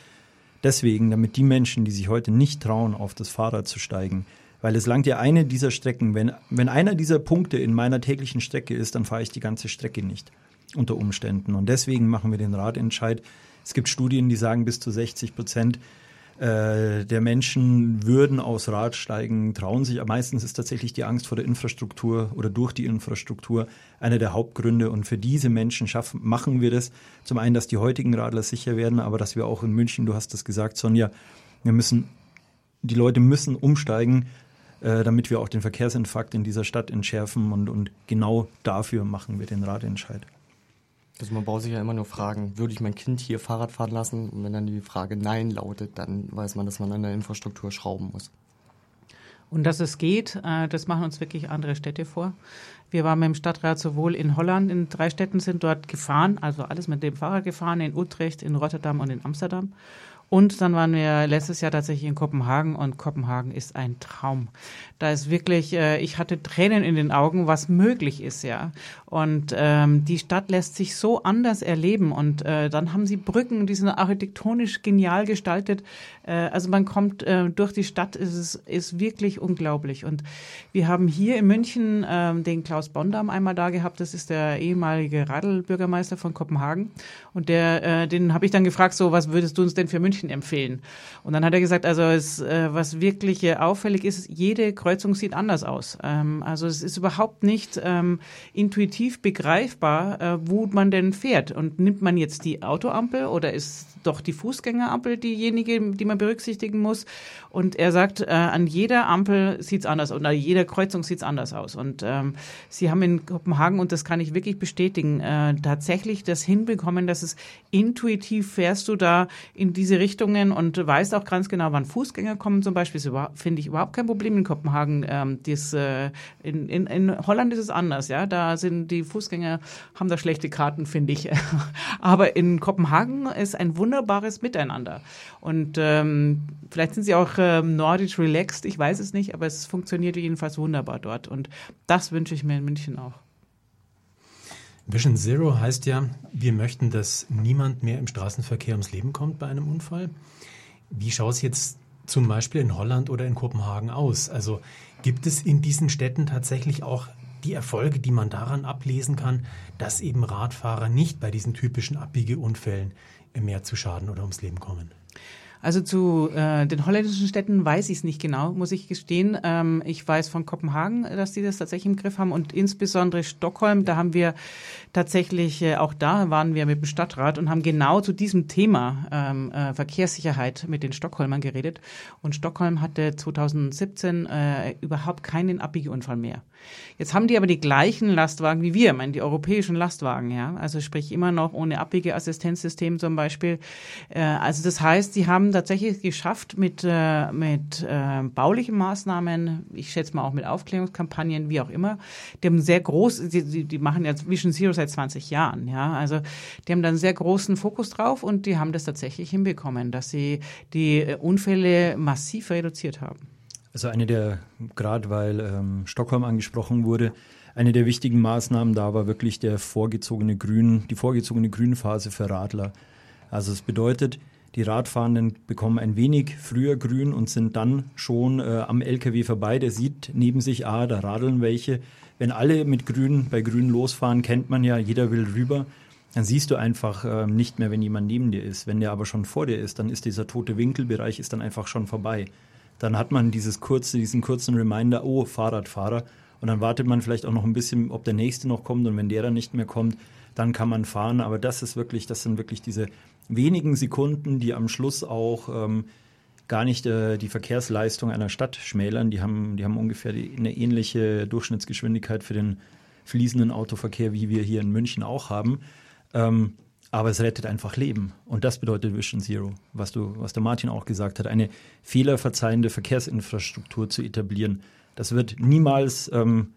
deswegen, damit die Menschen, die sich heute nicht trauen, auf das Fahrrad zu steigen, weil es langt ja eine dieser Strecken, wenn, wenn einer dieser Punkte in meiner täglichen Strecke ist, dann fahre ich die ganze Strecke nicht unter Umständen. Und deswegen machen wir den Radentscheid. Es gibt Studien, die sagen, bis zu 60 Prozent äh, der Menschen würden aus Rad steigen, trauen sich. Meistens ist tatsächlich die Angst vor der Infrastruktur oder durch die Infrastruktur einer der Hauptgründe. Und für diese Menschen schaffen, machen wir das. Zum einen, dass die heutigen Radler sicher werden, aber dass wir auch in München, du hast das gesagt, Sonja, wir müssen, die Leute müssen umsteigen, äh, damit wir auch den Verkehrsinfarkt in dieser Stadt entschärfen und, und genau dafür machen wir den Radentscheid. Also man braucht sich ja immer nur fragen, würde ich mein Kind hier Fahrrad fahren lassen? Und wenn dann die Frage Nein lautet, dann weiß man, dass man an der Infrastruktur schrauben muss. Und dass es geht, äh, das machen uns wirklich andere Städte vor. Wir waren mit dem Stadtrat sowohl in Holland, in drei Städten sind dort gefahren, also alles mit dem Fahrrad gefahren, in Utrecht, in Rotterdam und in Amsterdam. Und dann waren wir letztes Jahr tatsächlich in Kopenhagen und Kopenhagen ist ein Traum. Da ist wirklich, äh, ich hatte Tränen in den Augen, was möglich ist, ja. Und ähm, die Stadt lässt sich so anders erleben und äh, dann haben sie Brücken, die sind architektonisch genial gestaltet. Äh, also man kommt äh, durch die Stadt, ist es ist wirklich unglaublich. Und wir haben hier in München äh, den Klaus Bondam einmal da gehabt. Das ist der ehemalige Radlbürgermeister von Kopenhagen und der, äh, den habe ich dann gefragt, so was würdest du uns denn für München München empfehlen. Und dann hat er gesagt, also es, äh, was wirklich äh, auffällig ist, jede Kreuzung sieht anders aus. Ähm, also es ist überhaupt nicht ähm, intuitiv begreifbar, äh, wo man denn fährt. Und nimmt man jetzt die Autoampel oder ist doch die Fußgängerampel diejenige, die man berücksichtigen muss. Und er sagt, äh, an jeder Ampel sieht's anders und an jeder Kreuzung sieht's anders aus. Und ähm, sie haben in Kopenhagen, und das kann ich wirklich bestätigen, äh, tatsächlich das hinbekommen, dass es intuitiv fährst du da in diese Richtungen und weißt auch ganz genau, wann Fußgänger kommen zum Beispiel. Finde ich überhaupt kein Problem in Kopenhagen. Ähm, dies, äh, in, in, in Holland ist es anders, ja. Da sind die Fußgänger, haben da schlechte Karten, finde ich. Aber in Kopenhagen ist ein Wunder wunderbares Miteinander. Und ähm, vielleicht sind sie auch ähm, nordisch relaxed, ich weiß es nicht, aber es funktioniert jedenfalls wunderbar dort. Und das wünsche ich mir in München auch. Vision Zero heißt ja, wir möchten, dass niemand mehr im Straßenverkehr ums Leben kommt bei einem Unfall. Wie schaut es jetzt zum Beispiel in Holland oder in Kopenhagen aus? Also gibt es in diesen Städten tatsächlich auch die Erfolge, die man daran ablesen kann, dass eben Radfahrer nicht bei diesen typischen Abbiegeunfällen mehr zu Schaden oder ums Leben kommen? Also zu äh, den holländischen Städten weiß ich es nicht genau, muss ich gestehen. Ähm, ich weiß von Kopenhagen, dass die das tatsächlich im Griff haben und insbesondere Stockholm. Da haben wir tatsächlich, äh, auch da waren wir mit dem Stadtrat und haben genau zu diesem Thema ähm, äh, Verkehrssicherheit mit den Stockholmern geredet. Und Stockholm hatte 2017 äh, überhaupt keinen Abbiegeunfall mehr. Jetzt haben die aber die gleichen Lastwagen wie wir, meinen die europäischen Lastwagen, ja. Also sprich immer noch ohne Abbiegeassistenzsystem zum Beispiel. Äh, also das heißt, sie haben haben tatsächlich geschafft mit, äh, mit äh, baulichen Maßnahmen, ich schätze mal auch mit Aufklärungskampagnen, wie auch immer, die haben sehr groß, die, die machen ja Vision Zero seit 20 Jahren, ja, also die haben dann sehr großen Fokus drauf und die haben das tatsächlich hinbekommen, dass sie die äh, Unfälle massiv reduziert haben. Also eine der, gerade weil ähm, Stockholm angesprochen wurde, eine der wichtigen Maßnahmen da war wirklich der vorgezogene Grün, die vorgezogene Grünphase für Radler. Also es bedeutet, die Radfahrenden bekommen ein wenig früher grün und sind dann schon äh, am LKW vorbei. Der sieht neben sich, ah, da radeln welche. Wenn alle mit grün bei grün losfahren, kennt man ja, jeder will rüber. Dann siehst du einfach äh, nicht mehr, wenn jemand neben dir ist. Wenn der aber schon vor dir ist, dann ist dieser tote Winkelbereich ist dann einfach schon vorbei. Dann hat man dieses kurze, diesen kurzen Reminder, oh, Fahrradfahrer. Und dann wartet man vielleicht auch noch ein bisschen, ob der nächste noch kommt. Und wenn der dann nicht mehr kommt, dann kann man fahren. Aber das ist wirklich, das sind wirklich diese wenigen Sekunden, die am Schluss auch ähm, gar nicht äh, die Verkehrsleistung einer Stadt schmälern. Die haben, die haben ungefähr die, eine ähnliche Durchschnittsgeschwindigkeit für den fließenden Autoverkehr, wie wir hier in München auch haben. Ähm, aber es rettet einfach Leben. Und das bedeutet Vision Zero, was, du, was der Martin auch gesagt hat, eine fehlerverzeihende Verkehrsinfrastruktur zu etablieren. Das wird niemals ähm,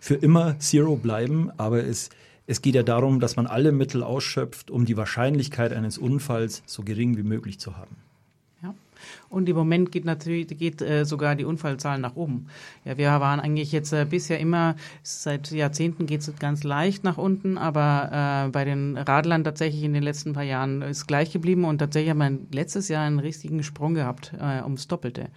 für immer Zero bleiben, aber es es geht ja darum, dass man alle Mittel ausschöpft, um die Wahrscheinlichkeit eines Unfalls so gering wie möglich zu haben. Und im Moment geht natürlich geht äh, sogar die Unfallzahl nach oben. Ja, wir waren eigentlich jetzt äh, bisher immer seit Jahrzehnten geht es ganz leicht nach unten, aber äh, bei den Radlern tatsächlich in den letzten paar Jahren ist gleich geblieben und tatsächlich haben wir letztes Jahr einen richtigen Sprung gehabt äh, ums Doppelte.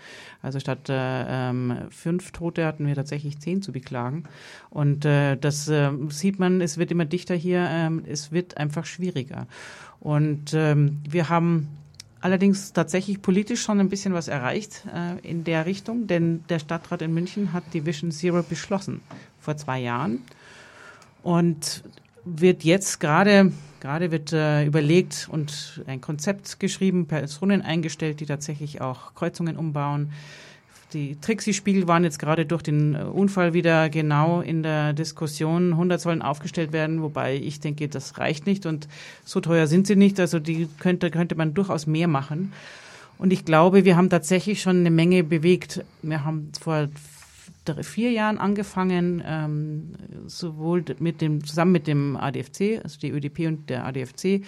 Also statt äh, ähm, fünf Tote hatten wir tatsächlich zehn zu beklagen. Und äh, das äh, sieht man, es wird immer dichter hier, äh, es wird einfach schwieriger. Und ähm, wir haben allerdings tatsächlich politisch schon ein bisschen was erreicht äh, in der Richtung, denn der Stadtrat in München hat die Vision Zero beschlossen vor zwei Jahren. Und wird jetzt gerade gerade wird äh, überlegt und ein Konzept geschrieben, Personen eingestellt, die tatsächlich auch Kreuzungen umbauen, die Trixie-Spiegel waren jetzt gerade durch den äh, Unfall wieder genau in der Diskussion. 100 sollen aufgestellt werden, wobei ich denke, das reicht nicht und so teuer sind sie nicht. Also die könnte, könnte man durchaus mehr machen. Und ich glaube, wir haben tatsächlich schon eine Menge bewegt. Wir haben vor vier Jahren angefangen, ähm, sowohl mit dem, zusammen mit dem ADFC, also die ÖDP und der ADFC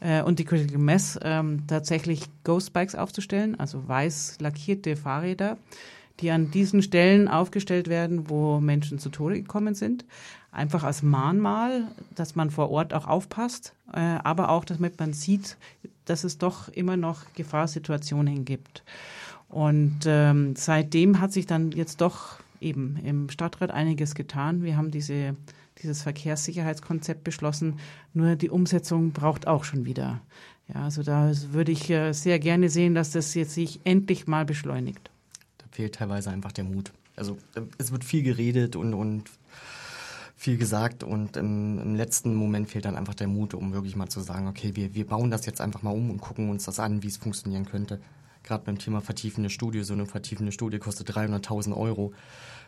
äh, und die Critical Mass, ähm, tatsächlich Ghost Bikes aufzustellen, also weiß lackierte Fahrräder, die an diesen Stellen aufgestellt werden, wo Menschen zu Tode gekommen sind. Einfach als Mahnmal, dass man vor Ort auch aufpasst, äh, aber auch, damit man sieht, dass es doch immer noch Gefahrsituationen gibt. Und ähm, seitdem hat sich dann jetzt doch eben im Stadtrat einiges getan. Wir haben diese, dieses Verkehrssicherheitskonzept beschlossen. Nur die Umsetzung braucht auch schon wieder. Ja, also da würde ich äh, sehr gerne sehen, dass das jetzt sich endlich mal beschleunigt. Da fehlt teilweise einfach der Mut. Also äh, es wird viel geredet und, und viel gesagt und im, im, letzten Moment fehlt dann einfach der Mut, um wirklich mal zu sagen, okay, wir, wir bauen das jetzt einfach mal um und gucken uns das an, wie es funktionieren könnte gerade beim Thema vertiefende Studie, so eine vertiefende Studie kostet 300.000 Euro.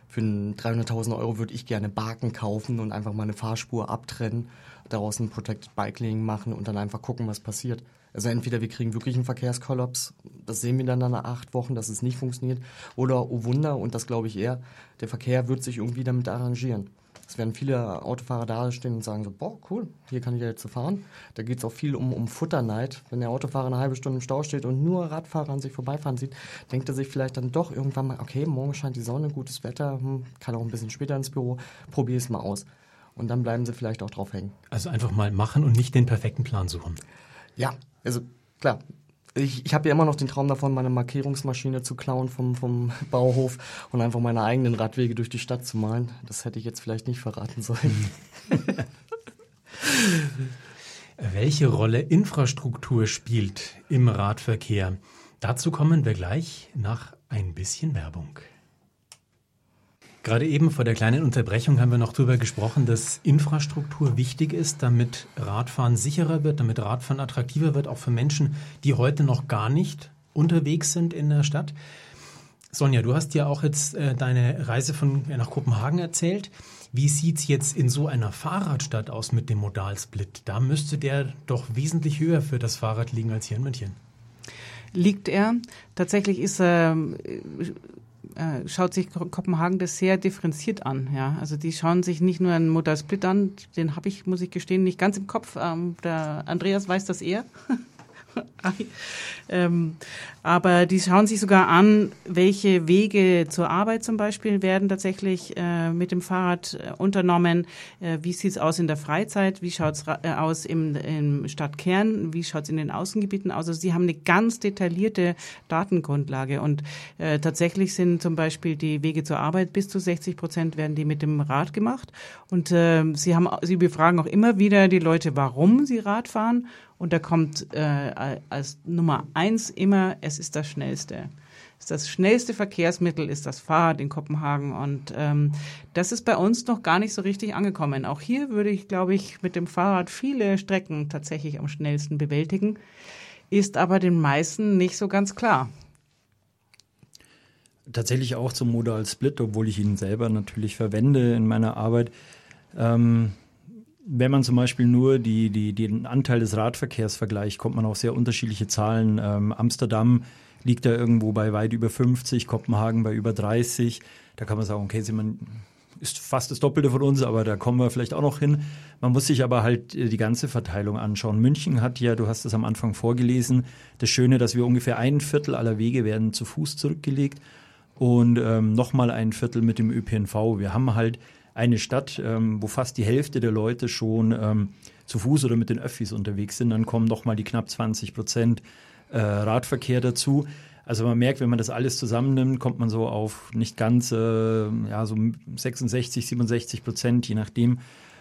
Für 300.000 Euro würde ich gerne Barken kaufen und einfach mal eine Fahrspur abtrennen, daraus ein Protected Bike Lane machen und dann einfach gucken, was passiert. Also entweder wir kriegen wirklich einen Verkehrskollaps, das sehen wir dann nach acht Wochen, dass es nicht funktioniert, oder oh Wunder, und das glaube ich eher, der Verkehr wird sich irgendwie damit arrangieren. Es werden viele Autofahrer da stehen und sagen so, boah, cool, hier kann ich ja jetzt fahren. Da geht es auch viel um, um Futterneid. Wenn der Autofahrer eine halbe Stunde im Stau steht und nur Radfahrer an sich vorbeifahren sieht, denkt er sich vielleicht dann doch irgendwann mal, okay, morgen scheint die Sonne, gutes Wetter, hm, kann auch ein bisschen später ins Büro, probier es mal aus. Und dann bleiben sie vielleicht auch drauf hängen. Also einfach mal machen und nicht den perfekten Plan suchen. Ja, also klar, ich, ich habe ja immer noch den Traum davon, meine Markierungsmaschine zu klauen vom, vom Bauhof und einfach meine eigenen Radwege durch die Stadt zu malen. Das hätte ich jetzt vielleicht nicht verraten sollen. Welche Rolle Infrastruktur spielt im Radverkehr? Dazu kommen wir gleich nach ein bisschen Werbung. Gerade eben vor der kleinen Unterbrechung haben wir noch darüber gesprochen, dass Infrastruktur wichtig ist, damit Radfahren sicherer wird, damit Radfahren attraktiver wird, auch für Menschen, die heute noch gar nicht unterwegs sind in der Stadt. Sonja, du hast ja auch jetzt äh, deine Reise von äh, nach Kopenhagen erzählt. Wie sieht es jetzt in so einer Fahrradstadt aus mit dem Modalsplit? Da müsste der doch wesentlich höher für das Fahrrad liegen als hier in München. liegt er. Tatsächlich ist er äh, schaut sich Kopenhagen das sehr differenziert an. Ja, also die schauen sich nicht nur einen Modal an, den habe ich, muss ich gestehen, nicht ganz im Kopf. Ähm, der Andreas weiß das eher. ähm, aber die schauen sich sogar an, welche Wege zur Arbeit zum Beispiel werden tatsächlich äh, mit dem Fahrrad äh, unternommen. Äh, wie sieht's aus in der Freizeit? Wie schaut's äh, aus im, im Stadtkern? Wie schaut's in den Außengebieten aus? Also sie haben eine ganz detaillierte Datengrundlage und äh, tatsächlich sind zum Beispiel die Wege zur Arbeit bis zu 60 Prozent werden die mit dem Rad gemacht und äh, sie haben, sie befragen auch immer wieder die Leute, warum sie Rad fahren und da kommt äh, als Nummer eins immer, es ist das Schnellste. Das schnellste Verkehrsmittel ist das Fahrrad in Kopenhagen. Und ähm, das ist bei uns noch gar nicht so richtig angekommen. Auch hier würde ich, glaube ich, mit dem Fahrrad viele Strecken tatsächlich am schnellsten bewältigen. Ist aber den meisten nicht so ganz klar. Tatsächlich auch zum Modal Split, obwohl ich ihn selber natürlich verwende in meiner Arbeit. Ähm, wenn man zum Beispiel nur die, die, den Anteil des Radverkehrs vergleicht, kommt man auf sehr unterschiedliche Zahlen. Ähm, Amsterdam liegt da irgendwo bei weit über 50, Kopenhagen bei über 30. Da kann man sagen, okay, man ist fast das Doppelte von uns, aber da kommen wir vielleicht auch noch hin. Man muss sich aber halt äh, die ganze Verteilung anschauen. München hat ja, du hast es am Anfang vorgelesen, das Schöne, dass wir ungefähr ein Viertel aller Wege werden zu Fuß zurückgelegt und ähm, nochmal ein Viertel mit dem ÖPNV. Wir haben halt eine Stadt, ähm, wo fast die Hälfte der Leute schon ähm, zu Fuß oder mit den Öffis unterwegs sind, dann kommen noch mal die knapp 20 Prozent äh, Radverkehr dazu. Also man merkt, wenn man das alles zusammennimmt, kommt man so auf nicht ganz, äh, ja, so 66, 67 Prozent, je nachdem.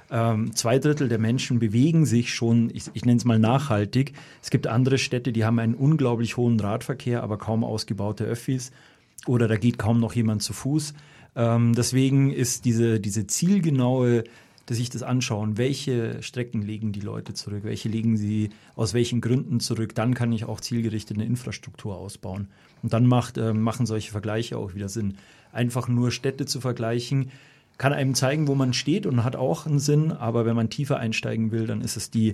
Ähm, zwei Drittel der Menschen bewegen sich schon, ich, ich nenne es mal nachhaltig. Es gibt andere Städte, die haben einen unglaublich hohen Radverkehr, aber kaum ausgebaute Öffis. Oder da geht kaum noch jemand zu Fuß. Ähm, deswegen ist diese, diese zielgenaue, dass ich das anschauen, welche Strecken legen die Leute zurück, welche legen sie aus welchen Gründen zurück, dann kann ich auch zielgerichtete Infrastruktur ausbauen. Und dann macht, äh, machen solche Vergleiche auch wieder Sinn. Einfach nur Städte zu vergleichen, kann einem zeigen, wo man steht und hat auch einen Sinn, aber wenn man tiefer einsteigen will, dann ist es die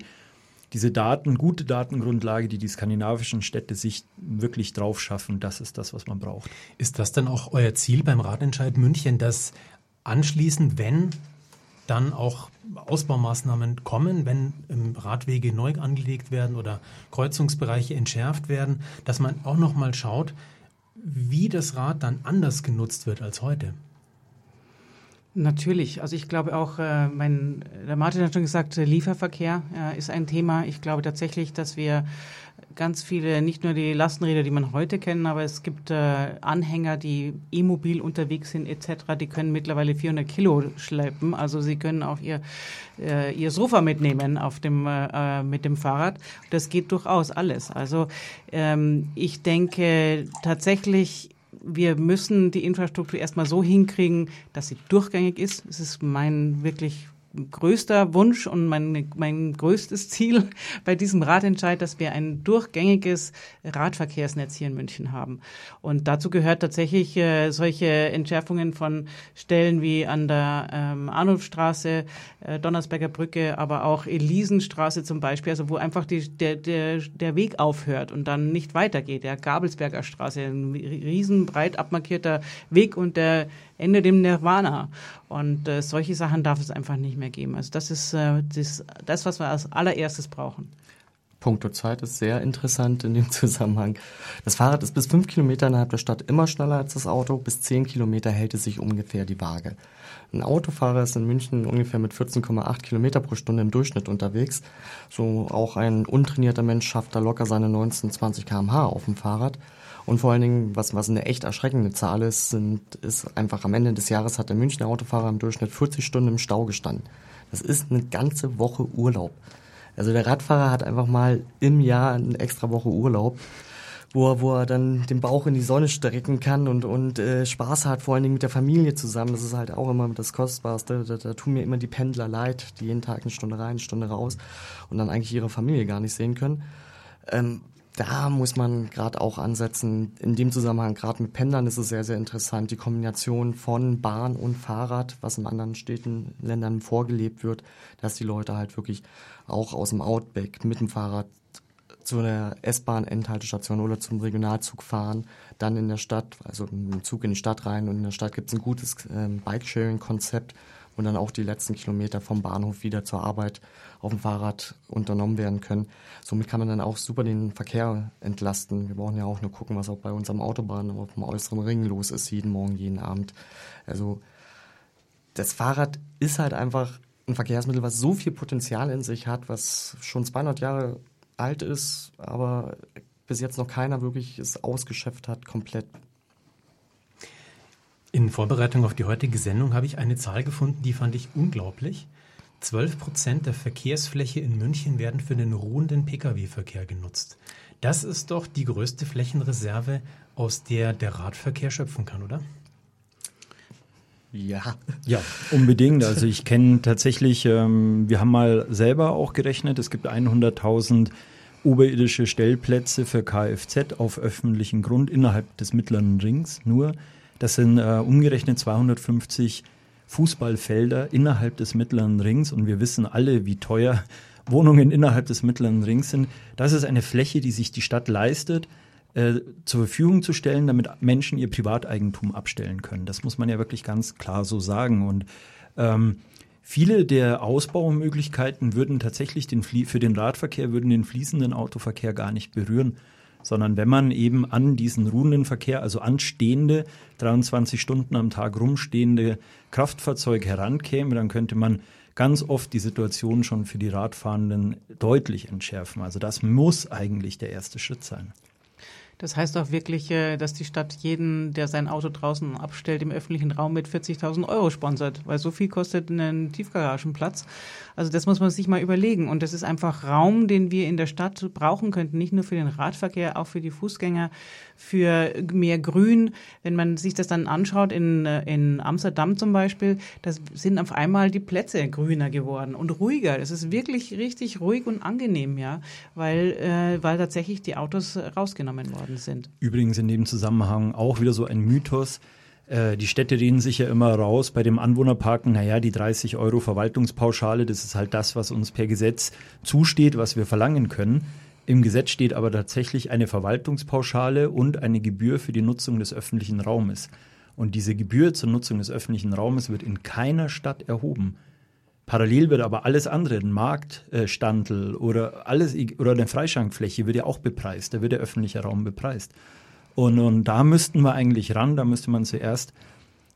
diese Daten, gute Datengrundlage, die die skandinavischen Städte sich wirklich drauf schaffen, das ist das, was man braucht. Ist das dann auch euer Ziel beim Ratentscheid München, dass anschließend, wenn dann auch Ausbaumaßnahmen kommen, wenn Radwege neu angelegt werden oder Kreuzungsbereiche entschärft werden, dass man auch noch mal schaut, wie das Rad dann anders genutzt wird als heute? Natürlich. Also ich glaube auch, äh, mein, der Martin hat schon gesagt, Lieferverkehr äh, ist ein Thema. Ich glaube tatsächlich, dass wir ganz viele, nicht nur die Lastenräder, die man heute kennen, aber es gibt äh, Anhänger, die e-mobil unterwegs sind etc., die können mittlerweile 400 Kilo schleppen. Also sie können auch ihr, äh, ihr Sofa mitnehmen auf dem, äh, mit dem Fahrrad. Das geht durchaus alles. Also ähm, ich denke tatsächlich, wir müssen die Infrastruktur erstmal so hinkriegen, dass sie durchgängig ist. Das ist mein wirklich größter Wunsch und mein, mein größtes Ziel bei diesem Ratentscheid, dass wir ein durchgängiges Radverkehrsnetz hier in München haben. Und dazu gehört tatsächlich äh, solche Entschärfungen von Stellen wie an der ähm, Arnulfstraße, äh, Donnersberger Brücke, aber auch Elisenstraße zum Beispiel, also wo einfach die, der, der, der Weg aufhört und dann nicht weitergeht. Der Gabelsberger Straße, ein riesenbreit abmarkierter Weg und der Ende dem Nirvana. Und äh, solche Sachen darf es einfach nicht mehr geben. Also das ist äh, das, das, was wir als allererstes brauchen. Punkto Zeit ist sehr interessant in dem Zusammenhang. Das Fahrrad ist bis fünf Kilometer innerhalb der Stadt immer schneller als das Auto. Bis zehn Kilometer hält es sich ungefähr die Waage. Ein Autofahrer ist in München ungefähr mit 14,8 Kilometer pro Stunde im Durchschnitt unterwegs. So auch ein untrainierter Mensch schafft da locker seine 19, 20 kmh auf dem Fahrrad. Und vor allen Dingen, was, was eine echt erschreckende Zahl ist, sind, ist einfach am Ende des Jahres hat der Münchner Autofahrer im Durchschnitt 40 Stunden im Stau gestanden. Das ist eine ganze Woche Urlaub. Also der Radfahrer hat einfach mal im Jahr eine extra Woche Urlaub, wo er, wo er dann den Bauch in die Sonne strecken kann und, und äh, Spaß hat, vor allen Dingen mit der Familie zusammen. Das ist halt auch immer das Kostbarste. Da, da tun mir immer die Pendler leid, die jeden Tag eine Stunde rein, eine Stunde raus und dann eigentlich ihre Familie gar nicht sehen können. Ähm, da muss man gerade auch ansetzen. In dem Zusammenhang, gerade mit Pendlern ist es sehr, sehr interessant. Die Kombination von Bahn und Fahrrad, was in anderen Städten, Ländern vorgelebt wird, dass die Leute halt wirklich auch aus dem Outback mit dem Fahrrad zu einer S-Bahn-Endhaltestation oder zum Regionalzug fahren, dann in der Stadt, also dem Zug in die Stadt rein und in der Stadt gibt es ein gutes ähm, Bike-Sharing-Konzept, wo dann auch die letzten Kilometer vom Bahnhof wieder zur Arbeit auf dem Fahrrad unternommen werden können. Somit kann man dann auch super den Verkehr entlasten. Wir brauchen ja auch nur gucken, was auch bei uns am Autobahn, auf dem äußeren Ring los ist, jeden Morgen, jeden Abend. Also das Fahrrad ist halt einfach ein Verkehrsmittel, was so viel Potenzial in sich hat, was schon 200 Jahre alt ist, aber bis jetzt noch keiner wirklich es ausgeschöpft hat, komplett. In Vorbereitung auf die heutige Sendung habe ich eine Zahl gefunden, die fand ich unglaublich. 12 Prozent der Verkehrsfläche in München werden für den ruhenden Pkw-Verkehr genutzt. Das ist doch die größte Flächenreserve, aus der der Radverkehr schöpfen kann, oder? Ja. Ja, unbedingt. Also ich kenne tatsächlich, ähm, wir haben mal selber auch gerechnet, es gibt 100.000 oberirdische Stellplätze für Kfz auf öffentlichem Grund innerhalb des mittleren Rings nur. Das sind äh, umgerechnet 250 Fußballfelder innerhalb des mittleren Rings und wir wissen alle, wie teuer Wohnungen innerhalb des mittleren Rings sind. Das ist eine Fläche, die sich die Stadt leistet, äh, zur Verfügung zu stellen, damit Menschen ihr Privateigentum abstellen können. Das muss man ja wirklich ganz klar so sagen. Und ähm, viele der Ausbaumöglichkeiten würden tatsächlich den für den Radverkehr würden den fließenden Autoverkehr gar nicht berühren, sondern wenn man eben an diesen ruhenden Verkehr, also anstehende 23 Stunden am Tag rumstehende Kraftfahrzeuge herankäme, dann könnte man ganz oft die Situation schon für die Radfahrenden deutlich entschärfen. Also das muss eigentlich der erste Schritt sein. Das heißt auch wirklich, äh, dass die Stadt jeden, der sein Auto draußen abstellt, im öffentlichen Raum mit 40.000 Euro sponsert, weil so viel kostet ein Tiefgaragenplatz. Also das muss man sich mal überlegen. Und das ist einfach Raum, den wir in der Stadt brauchen könnten, nicht nur für den Radverkehr, auch für die Fußgänger, für mehr Grün. Wenn man sich das dann anschaut in, in Amsterdam zum Beispiel, da sind auf einmal die Plätze grüner geworden und ruhiger. Es ist wirklich richtig ruhig und angenehm, ja, weil, äh, weil tatsächlich die Autos rausgenommen worden sind. Übrigens in dem Zusammenhang auch wieder so ein Mythos. Äh, die Städte reden sich ja immer raus bei dem Anwohnerparken, naja, die 30 Euro Verwaltungspauschale, das ist halt das, was uns per Gesetz zusteht, was wir verlangen können. Im Gesetz steht aber tatsächlich eine Verwaltungspauschale und eine Gebühr für die Nutzung des öffentlichen Raumes. Und diese Gebühr zur Nutzung des öffentlichen Raumes wird in keiner Stadt erhoben. Parallel wird aber alles andere, ein Marktstandel oder oder eine Freischankfläche wird ja auch bepreist. Da wird der öffentliche Raum bepreist. Und, und da müssten wir eigentlich ran, da müsste man zuerst,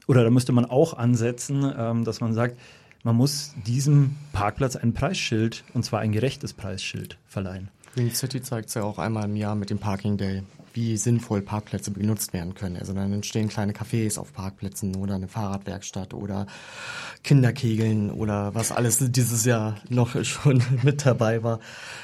oder da müsste man auch ansetzen, ähm, dass man sagt, man muss diesem Parkplatz ein Preisschild, und zwar ein gerechtes Preisschild, verleihen. Green City zeigt es ja auch einmal im Jahr mit dem Parking Day, wie sinnvoll Parkplätze genutzt werden können. Also dann entstehen kleine Cafés auf Parkplätzen oder eine Fahrradwerkstatt oder Kinderkegeln oder was alles dieses Jahr noch schon mit dabei war.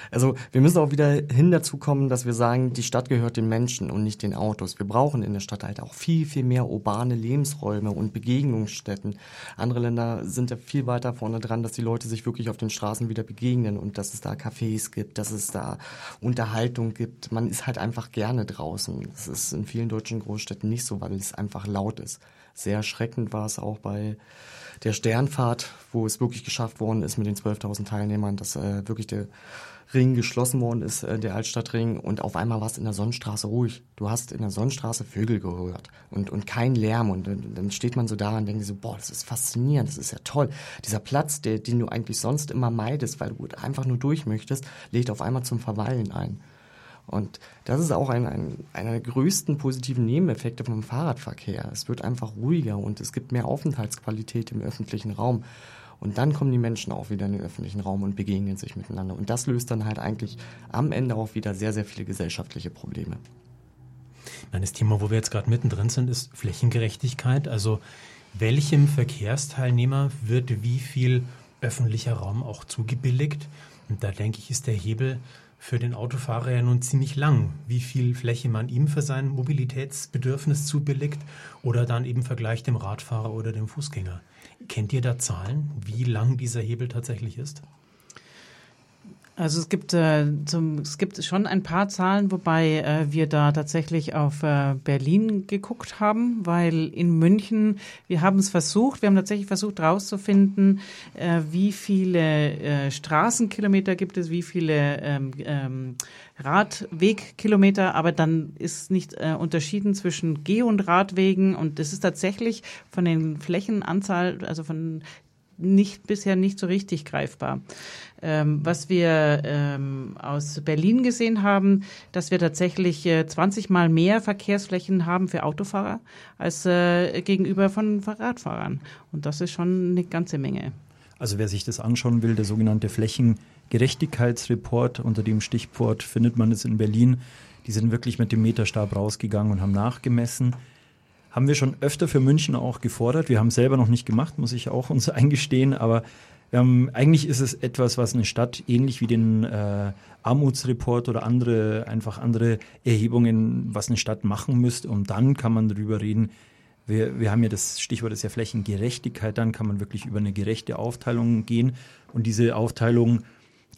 Also wir müssen auch wieder hin dazu kommen, dass wir sagen, die Stadt gehört den Menschen und nicht den Autos. Wir brauchen in der Stadt halt auch viel, viel mehr urbane Lebensräume und Begegnungsstätten. Andere Länder sind ja viel weiter vorne dran, dass die Leute sich wirklich auf den Straßen wieder begegnen und dass es da Cafés gibt, dass es da Unterhaltung gibt. Man ist halt einfach gerne draußen. Das ist in vielen deutschen Großstädten nicht so, weil es einfach laut ist. Sehr erschreckend war es auch bei der Sternfahrt, wo es wirklich geschafft worden ist mit den 12.000 Teilnehmern, dass äh, wirklich der Ring geschlossen worden ist, äh, der Altstadtring, und auf einmal war es in der Sonnenstraße ruhig. Du hast in der Sonnenstraße Vögel gehört und, und kein Lärm. Und dann steht man so da und denkt so, boah, das ist faszinierend, das ist ja toll. Dieser Platz, der, den du eigentlich sonst immer meidest, weil du einfach nur durch möchtest, lädt auf einmal zum Verweilen ein. Und das ist auch ein, ein, einer der größten positiven Nebeneffekte vom Fahrradverkehr. Es wird einfach ruhiger und es gibt mehr Aufenthaltsqualität im öffentlichen Raum. Und dann kommen die Menschen auch wieder in den öffentlichen Raum und begegnen sich miteinander. Und das löst dann halt eigentlich am Ende auch wieder sehr, sehr viele gesellschaftliche Probleme. Das Thema, wo wir jetzt gerade mittendrin sind, ist Flächengerechtigkeit. Also welchem Verkehrsteilnehmer wird wie viel öffentlicher Raum auch zugebilligt? Und da denke ich, ist der Hebel für den Autofahrer ja nun ziemlich lang, wie viel Fläche man ihm für sein Mobilitätsbedürfnis zubilligt oder dann eben vergleicht dem Radfahrer oder dem Fußgänger. Kennt ihr da Zahlen, wie lang dieser Hebel tatsächlich ist? Also es gibt, äh, zum, es gibt schon ein paar Zahlen, wobei äh, wir da tatsächlich auf äh, Berlin geguckt haben, weil in München, wir haben es versucht, wir haben tatsächlich versucht herauszufinden, äh, wie viele äh, Straßenkilometer gibt es, wie viele ähm, ähm, Radwegkilometer, aber dann ist nicht äh, unterschieden zwischen Geh- und Radwegen und es ist tatsächlich von den Flächenanzahl, also von nicht bisher nicht so richtig greifbar. Ähm, was wir ähm, aus Berlin gesehen haben, dass wir tatsächlich äh, 20 Mal mehr Verkehrsflächen haben für Autofahrer als äh, gegenüber von Radfahrern. Und das ist schon eine ganze Menge. Also wer sich das anschauen will, der sogenannte Flächengerechtigkeitsreport unter dem Stichwort findet man es in Berlin. Die sind wirklich mit dem Meterstab rausgegangen und haben nachgemessen haben wir schon öfter für München auch gefordert. Wir haben es selber noch nicht gemacht, muss ich auch uns eingestehen, aber ähm, eigentlich ist es etwas, was eine Stadt ähnlich wie den äh, Armutsreport oder andere, einfach andere Erhebungen, was eine Stadt machen müsste. Und dann kann man darüber reden. Wir, wir haben ja das Stichwort ist ja Flächengerechtigkeit. Dann kann man wirklich über eine gerechte Aufteilung gehen. Und diese Aufteilung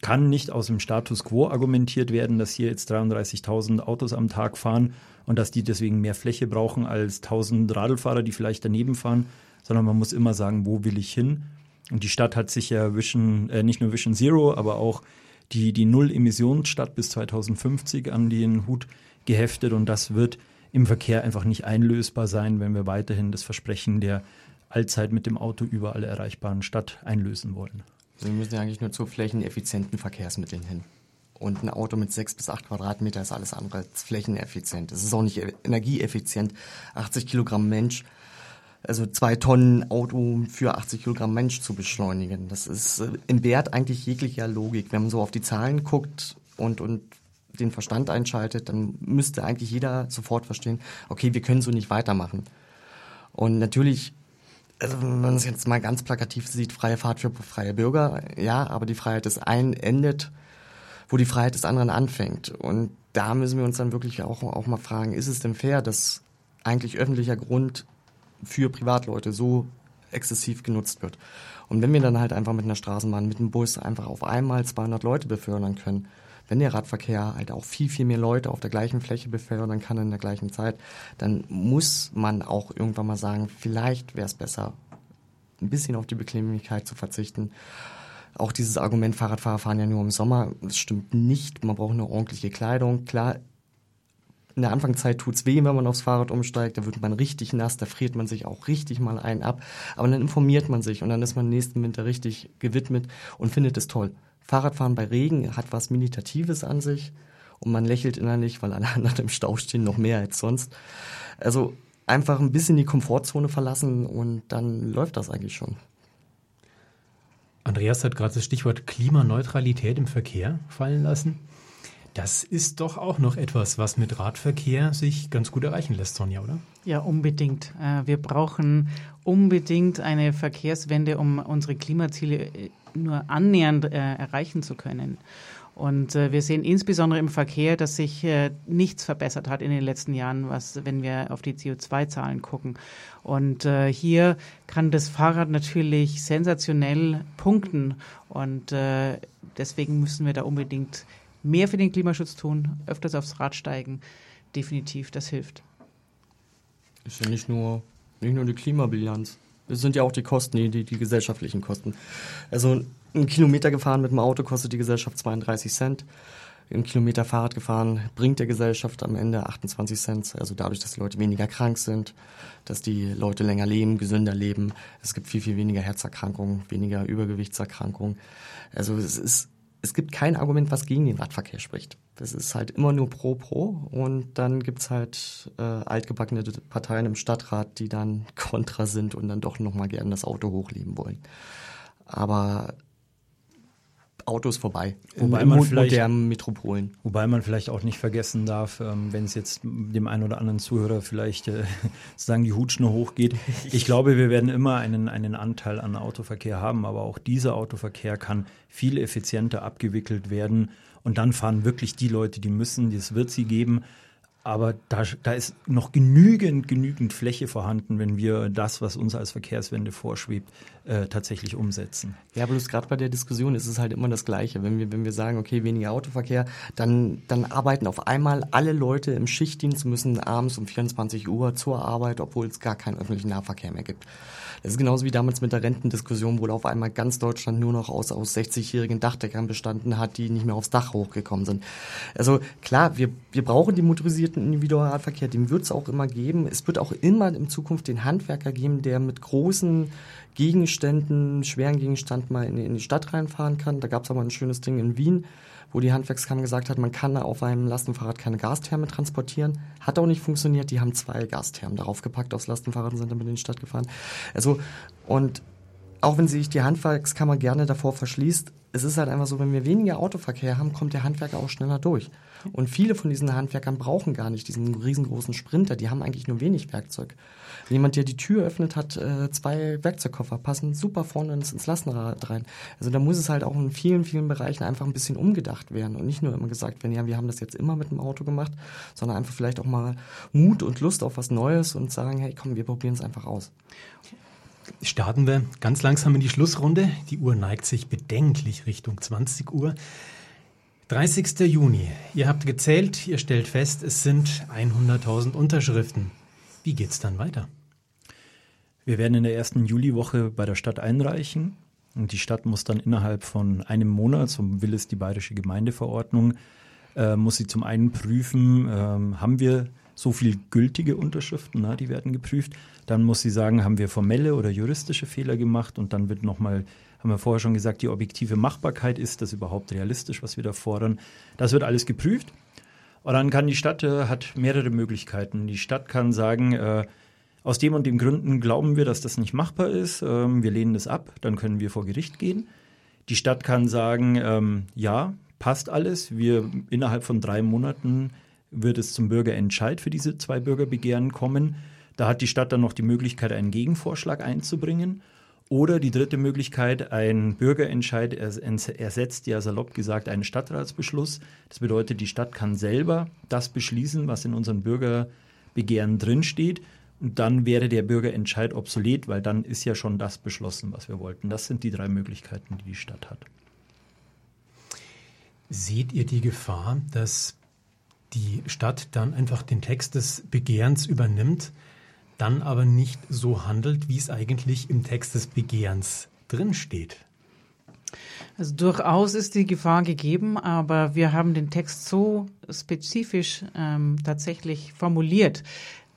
kann nicht aus dem Status quo argumentiert werden, dass hier jetzt 33.000 Autos am Tag fahren und dass die deswegen mehr Fläche brauchen als 1000 Radlfahrer, die vielleicht daneben fahren, sondern man muss immer sagen, wo will ich hin? Und die Stadt hat sich ja Vision, äh, nicht nur Vision Zero, aber auch die, die Null-Emissionsstadt bis 2050 an den Hut geheftet und das wird im Verkehr einfach nicht einlösbar sein, wenn wir weiterhin das Versprechen der allzeit mit dem Auto überall erreichbaren Stadt einlösen wollen. Wir müssen ja eigentlich nur zu flächeneffizienten Verkehrsmitteln hin. Und ein Auto mit sechs bis acht Quadratmeter ist alles andere als flächeneffizient. Es ist auch nicht energieeffizient. 80 Kilogramm Mensch, also zwei Tonnen Auto für 80 Kilogramm Mensch zu beschleunigen. Das ist äh, entbehrt eigentlich jeglicher Logik. Wenn man so auf die Zahlen guckt und, und den Verstand einschaltet, dann müsste eigentlich jeder sofort verstehen, okay, wir können so nicht weitermachen. Und natürlich also wenn man es jetzt mal ganz plakativ sieht, freie Fahrt für freie Bürger, ja, aber die Freiheit des einen endet wo die Freiheit des anderen anfängt. Und da müssen wir uns dann wirklich auch, auch mal fragen, ist es denn fair, dass eigentlich öffentlicher Grund für Privatleute so exzessiv genutzt wird? Und wenn wir dann halt einfach mit einer Straßenbahn, mit einem Bus einfach auf einmal 200 Leute befördern können, wenn der Radverkehr halt auch viel, viel mehr Leute auf der gleichen Fläche befördern kann in der gleichen Zeit, dann muss man auch irgendwann mal sagen, vielleicht wäre es besser, ein bisschen auf die Bequemlichkeit zu verzichten auch dieses Argument, Fahrradfahrer fahren ja nur im Sommer, das stimmt nicht. Man braucht eine ordentliche Kleidung. Klar, in der Anfangszeit tut's weh, wenn man aufs Fahrrad umsteigt. Da wird man richtig nass, da friert man sich auch richtig mal ein ab. Aber dann informiert man sich und dann ist man nächsten Winter richtig gewidmet und findet es toll. Fahrradfahren bei Regen hat was Meditatives an sich und man lächelt innerlich, weil alle anderen im Stau stehen, noch mehr als sonst. Also einfach ein bisschen die Komfortzone verlassen und dann läuft das eigentlich schon. Andreas hat gerade das Stichwort Klimaneutralität im Verkehr fallen lassen. Das ist doch auch noch etwas, was mit Radverkehr sich ganz gut erreichen lässt, Sonja, oder? Ja, unbedingt. Äh, wir brauchen unbedingt eine Verkehrswende, um unsere Klimaziele äh, nur annähernd äh, erreichen zu können. Und äh, wir sehen insbesondere im Verkehr, dass sich äh, nichts verbessert hat in den letzten Jahren, was, wenn wir auf die CO2-Zahlen gucken. Und äh, hier kann das Fahrrad natürlich sensationell punkten. Und äh, deswegen müssen wir da unbedingt mehr für den Klimaschutz tun, öfters aufs Rad steigen. Definitiv, das hilft. Ist ja nicht nur, nicht nur die Klimabilanz. Es sind ja auch die Kosten, die, die gesellschaftlichen Kosten. Also ein Kilometer gefahren mit dem Auto kostet die Gesellschaft 32 Cent. Ein Kilometer Fahrrad gefahren bringt der Gesellschaft am Ende 28 Cent. Also dadurch, dass die Leute weniger krank sind, dass die Leute länger leben, gesünder leben. Es gibt viel, viel weniger Herzerkrankungen, weniger Übergewichtserkrankungen. Also es ist, es gibt kein Argument, was gegen den Radverkehr spricht. Das ist halt immer nur pro, pro. Und dann gibt's halt äh, altgebackene Parteien im Stadtrat, die dann kontra sind und dann doch nochmal gerne das Auto hochleben wollen. Aber Autos vorbei. Wobei in man vielleicht, modernen Metropolen. Wobei man vielleicht auch nicht vergessen darf, ähm, wenn es jetzt dem einen oder anderen Zuhörer vielleicht äh, sozusagen die Hutschnur hochgeht. Ich glaube, wir werden immer einen, einen Anteil an Autoverkehr haben, aber auch dieser Autoverkehr kann viel effizienter abgewickelt werden. Und dann fahren wirklich die Leute, die müssen, das wird sie geben. Aber da, da ist noch genügend, genügend Fläche vorhanden, wenn wir das, was uns als Verkehrswende vorschwebt, äh, tatsächlich umsetzen. Ja, bloß gerade bei der Diskussion ist es halt immer das Gleiche. Wenn wir, wenn wir sagen, okay, weniger Autoverkehr, dann, dann arbeiten auf einmal alle Leute im Schichtdienst, müssen abends um 24 Uhr zur Arbeit, obwohl es gar keinen öffentlichen Nahverkehr mehr gibt. Das ist genauso wie damals mit der Rentendiskussion, wo auf einmal ganz Deutschland nur noch aus, aus 60-jährigen Dachdeckern bestanden hat, die nicht mehr aufs Dach hochgekommen sind. Also klar, wir, wir brauchen die motorisierten Individualradverkehr, den wird es auch immer geben. Es wird auch immer in Zukunft den Handwerker geben, der mit großen Gegenständen, schweren Gegenständen mal in, in die Stadt reinfahren kann. Da gab es aber ein schönes Ding in Wien, wo die Handwerkskammer gesagt hat, man kann auf einem Lastenfahrrad keine Gastherme transportieren. Hat auch nicht funktioniert. Die haben zwei Gasthermen darauf gepackt aufs Lastenfahrrad und sind damit in die Stadt gefahren. Also, und auch wenn sich die Handwerkskammer gerne davor verschließt, es ist halt einfach so, wenn wir weniger Autoverkehr haben, kommt der Handwerker auch schneller durch. Und viele von diesen Handwerkern brauchen gar nicht diesen riesengroßen Sprinter, die haben eigentlich nur wenig Werkzeug. Jemand, der die Tür öffnet, hat äh, zwei Werkzeugkoffer, passen super vorne ins, Lastenrad rein. Also da muss es halt auch in vielen, vielen Bereichen einfach ein bisschen umgedacht werden und nicht nur immer gesagt werden, ja, wir haben das jetzt immer mit dem Auto gemacht, sondern einfach vielleicht auch mal Mut und Lust auf was Neues und sagen, hey, komm, wir probieren es einfach aus. Starten wir ganz langsam in die Schlussrunde. Die Uhr neigt sich bedenklich Richtung 20 Uhr. 30. Juni. Ihr habt gezählt, ihr stellt fest, es sind 100.000 Unterschriften. Wie geht's dann weiter? Wir werden in der ersten Juliwoche bei der Stadt einreichen. Und die Stadt muss dann innerhalb von einem Monat, so will es die bayerische Gemeindeverordnung, äh, muss sie zum einen prüfen, äh, haben wir so viel gültige Unterschriften, na, die werden geprüft. Dann muss sie sagen, haben wir formelle oder juristische Fehler gemacht und dann wird nochmal haben wir vorher schon gesagt, die objektive Machbarkeit ist das überhaupt realistisch, was wir da fordern. Das wird alles geprüft. Und dann kann die Stadt, äh, hat mehrere Möglichkeiten. Die Stadt kann sagen, äh, aus dem und dem Gründen glauben wir, dass das nicht machbar ist. Ähm, wir lehnen das ab. Dann können wir vor Gericht gehen. Die Stadt kann sagen, ähm, ja, passt alles. Wir innerhalb von drei Monaten wird es zum Bürgerentscheid für diese zwei Bürgerbegehren kommen. Da hat die Stadt dann noch die Möglichkeit, einen Gegenvorschlag einzubringen. Oder die dritte Möglichkeit, ein Bürgerentscheid ersetzt ja salopp gesagt einen Stadtratsbeschluss. Das bedeutet, die Stadt kann selber das beschließen, was in unseren Bürgerbegehren drinsteht. Und dann wäre der Bürgerentscheid obsolet, weil dann ist ja schon das beschlossen, was wir wollten. Das sind die drei Möglichkeiten, die die Stadt hat. Seht ihr die Gefahr, dass die Stadt dann einfach den Text des Begehrens übernimmt dann aber nicht so handelt, wie es eigentlich im Text des Begehrens drinsteht. Also durchaus ist die Gefahr gegeben, aber wir haben den Text so spezifisch ähm, tatsächlich formuliert.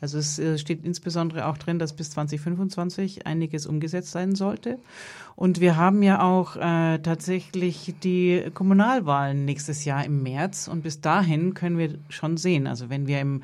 Also es äh, steht insbesondere auch drin, dass bis 2025 einiges umgesetzt sein sollte. Und wir haben ja auch äh, tatsächlich die Kommunalwahlen nächstes Jahr im März. Und bis dahin können wir schon sehen, also wenn wir im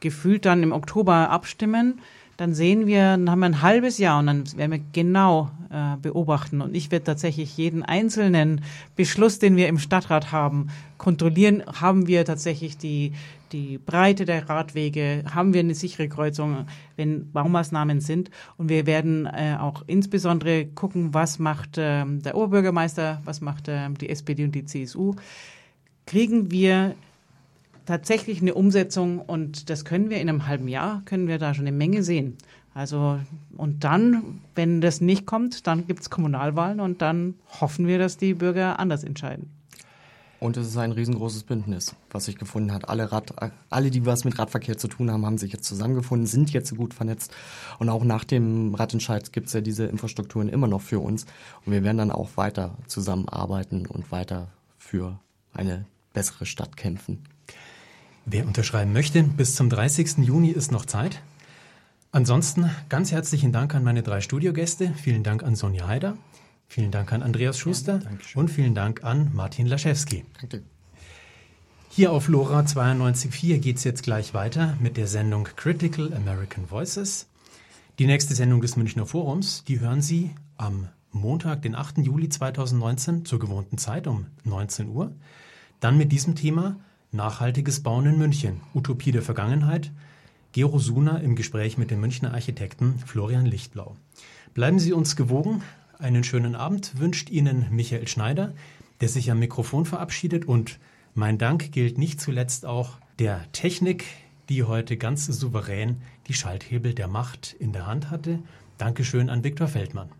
gefühlt dann im Oktober abstimmen, dann sehen wir, dann haben wir ein halbes Jahr und dann werden wir genau äh, beobachten. Und ich werde tatsächlich jeden einzelnen Beschluss, den wir im Stadtrat haben, kontrollieren. Haben wir tatsächlich die, die Breite der Radwege? Haben wir eine sichere Kreuzung, wenn Baumaßnahmen sind? Und wir werden äh, auch insbesondere gucken, was macht äh, der Oberbürgermeister, was macht äh, die SPD und die CSU? Kriegen wir tatsächlich eine Umsetzung und das können wir in einem halben Jahr, können wir da schon eine Menge sehen. Also und dann, wenn das nicht kommt, dann gibt es Kommunalwahlen und dann hoffen wir, dass die Bürger anders entscheiden. Und es ist ein riesengroßes Bündnis, was sich gefunden hat. Alle, Rad, alle, die was mit Radverkehr zu tun haben, haben sich jetzt zusammengefunden, sind jetzt gut vernetzt. Und auch nach dem Radentscheid gibt es ja diese Infrastrukturen immer noch für uns. Und wir werden dann auch weiter zusammenarbeiten und weiter für eine bessere Stadt kämpfen. Wer unterschreiben möchte, bis zum 30. Juni ist noch Zeit. Ansonsten ganz herzlichen Dank an meine drei Studiogäste. Vielen Dank an Sonja Haider. Vielen Dank an Andreas Schuster. Ja, und vielen Dank an Martin Laschewski. Danke. Hier auf LoRa 92.4 geht es jetzt gleich weiter mit der Sendung Critical American Voices. Die nächste Sendung des Münchner Forums, die hören Sie am Montag, den 8. Juli 2019 zur gewohnten Zeit um 19 Uhr. Dann mit diesem Thema Nachhaltiges Bauen in München. Utopie der Vergangenheit. Gero Suna im Gespräch mit dem Münchner Architekten Florian Lichtblau. Bleiben Sie uns gewogen. Einen schönen Abend wünscht Ihnen Michael Schneider, der sich am Mikrofon verabschiedet und mein Dank gilt nicht zuletzt auch der Technik, die heute ganz souverän die Schalthebel der Macht in der Hand hatte. Dankeschön an Viktor Feldmann.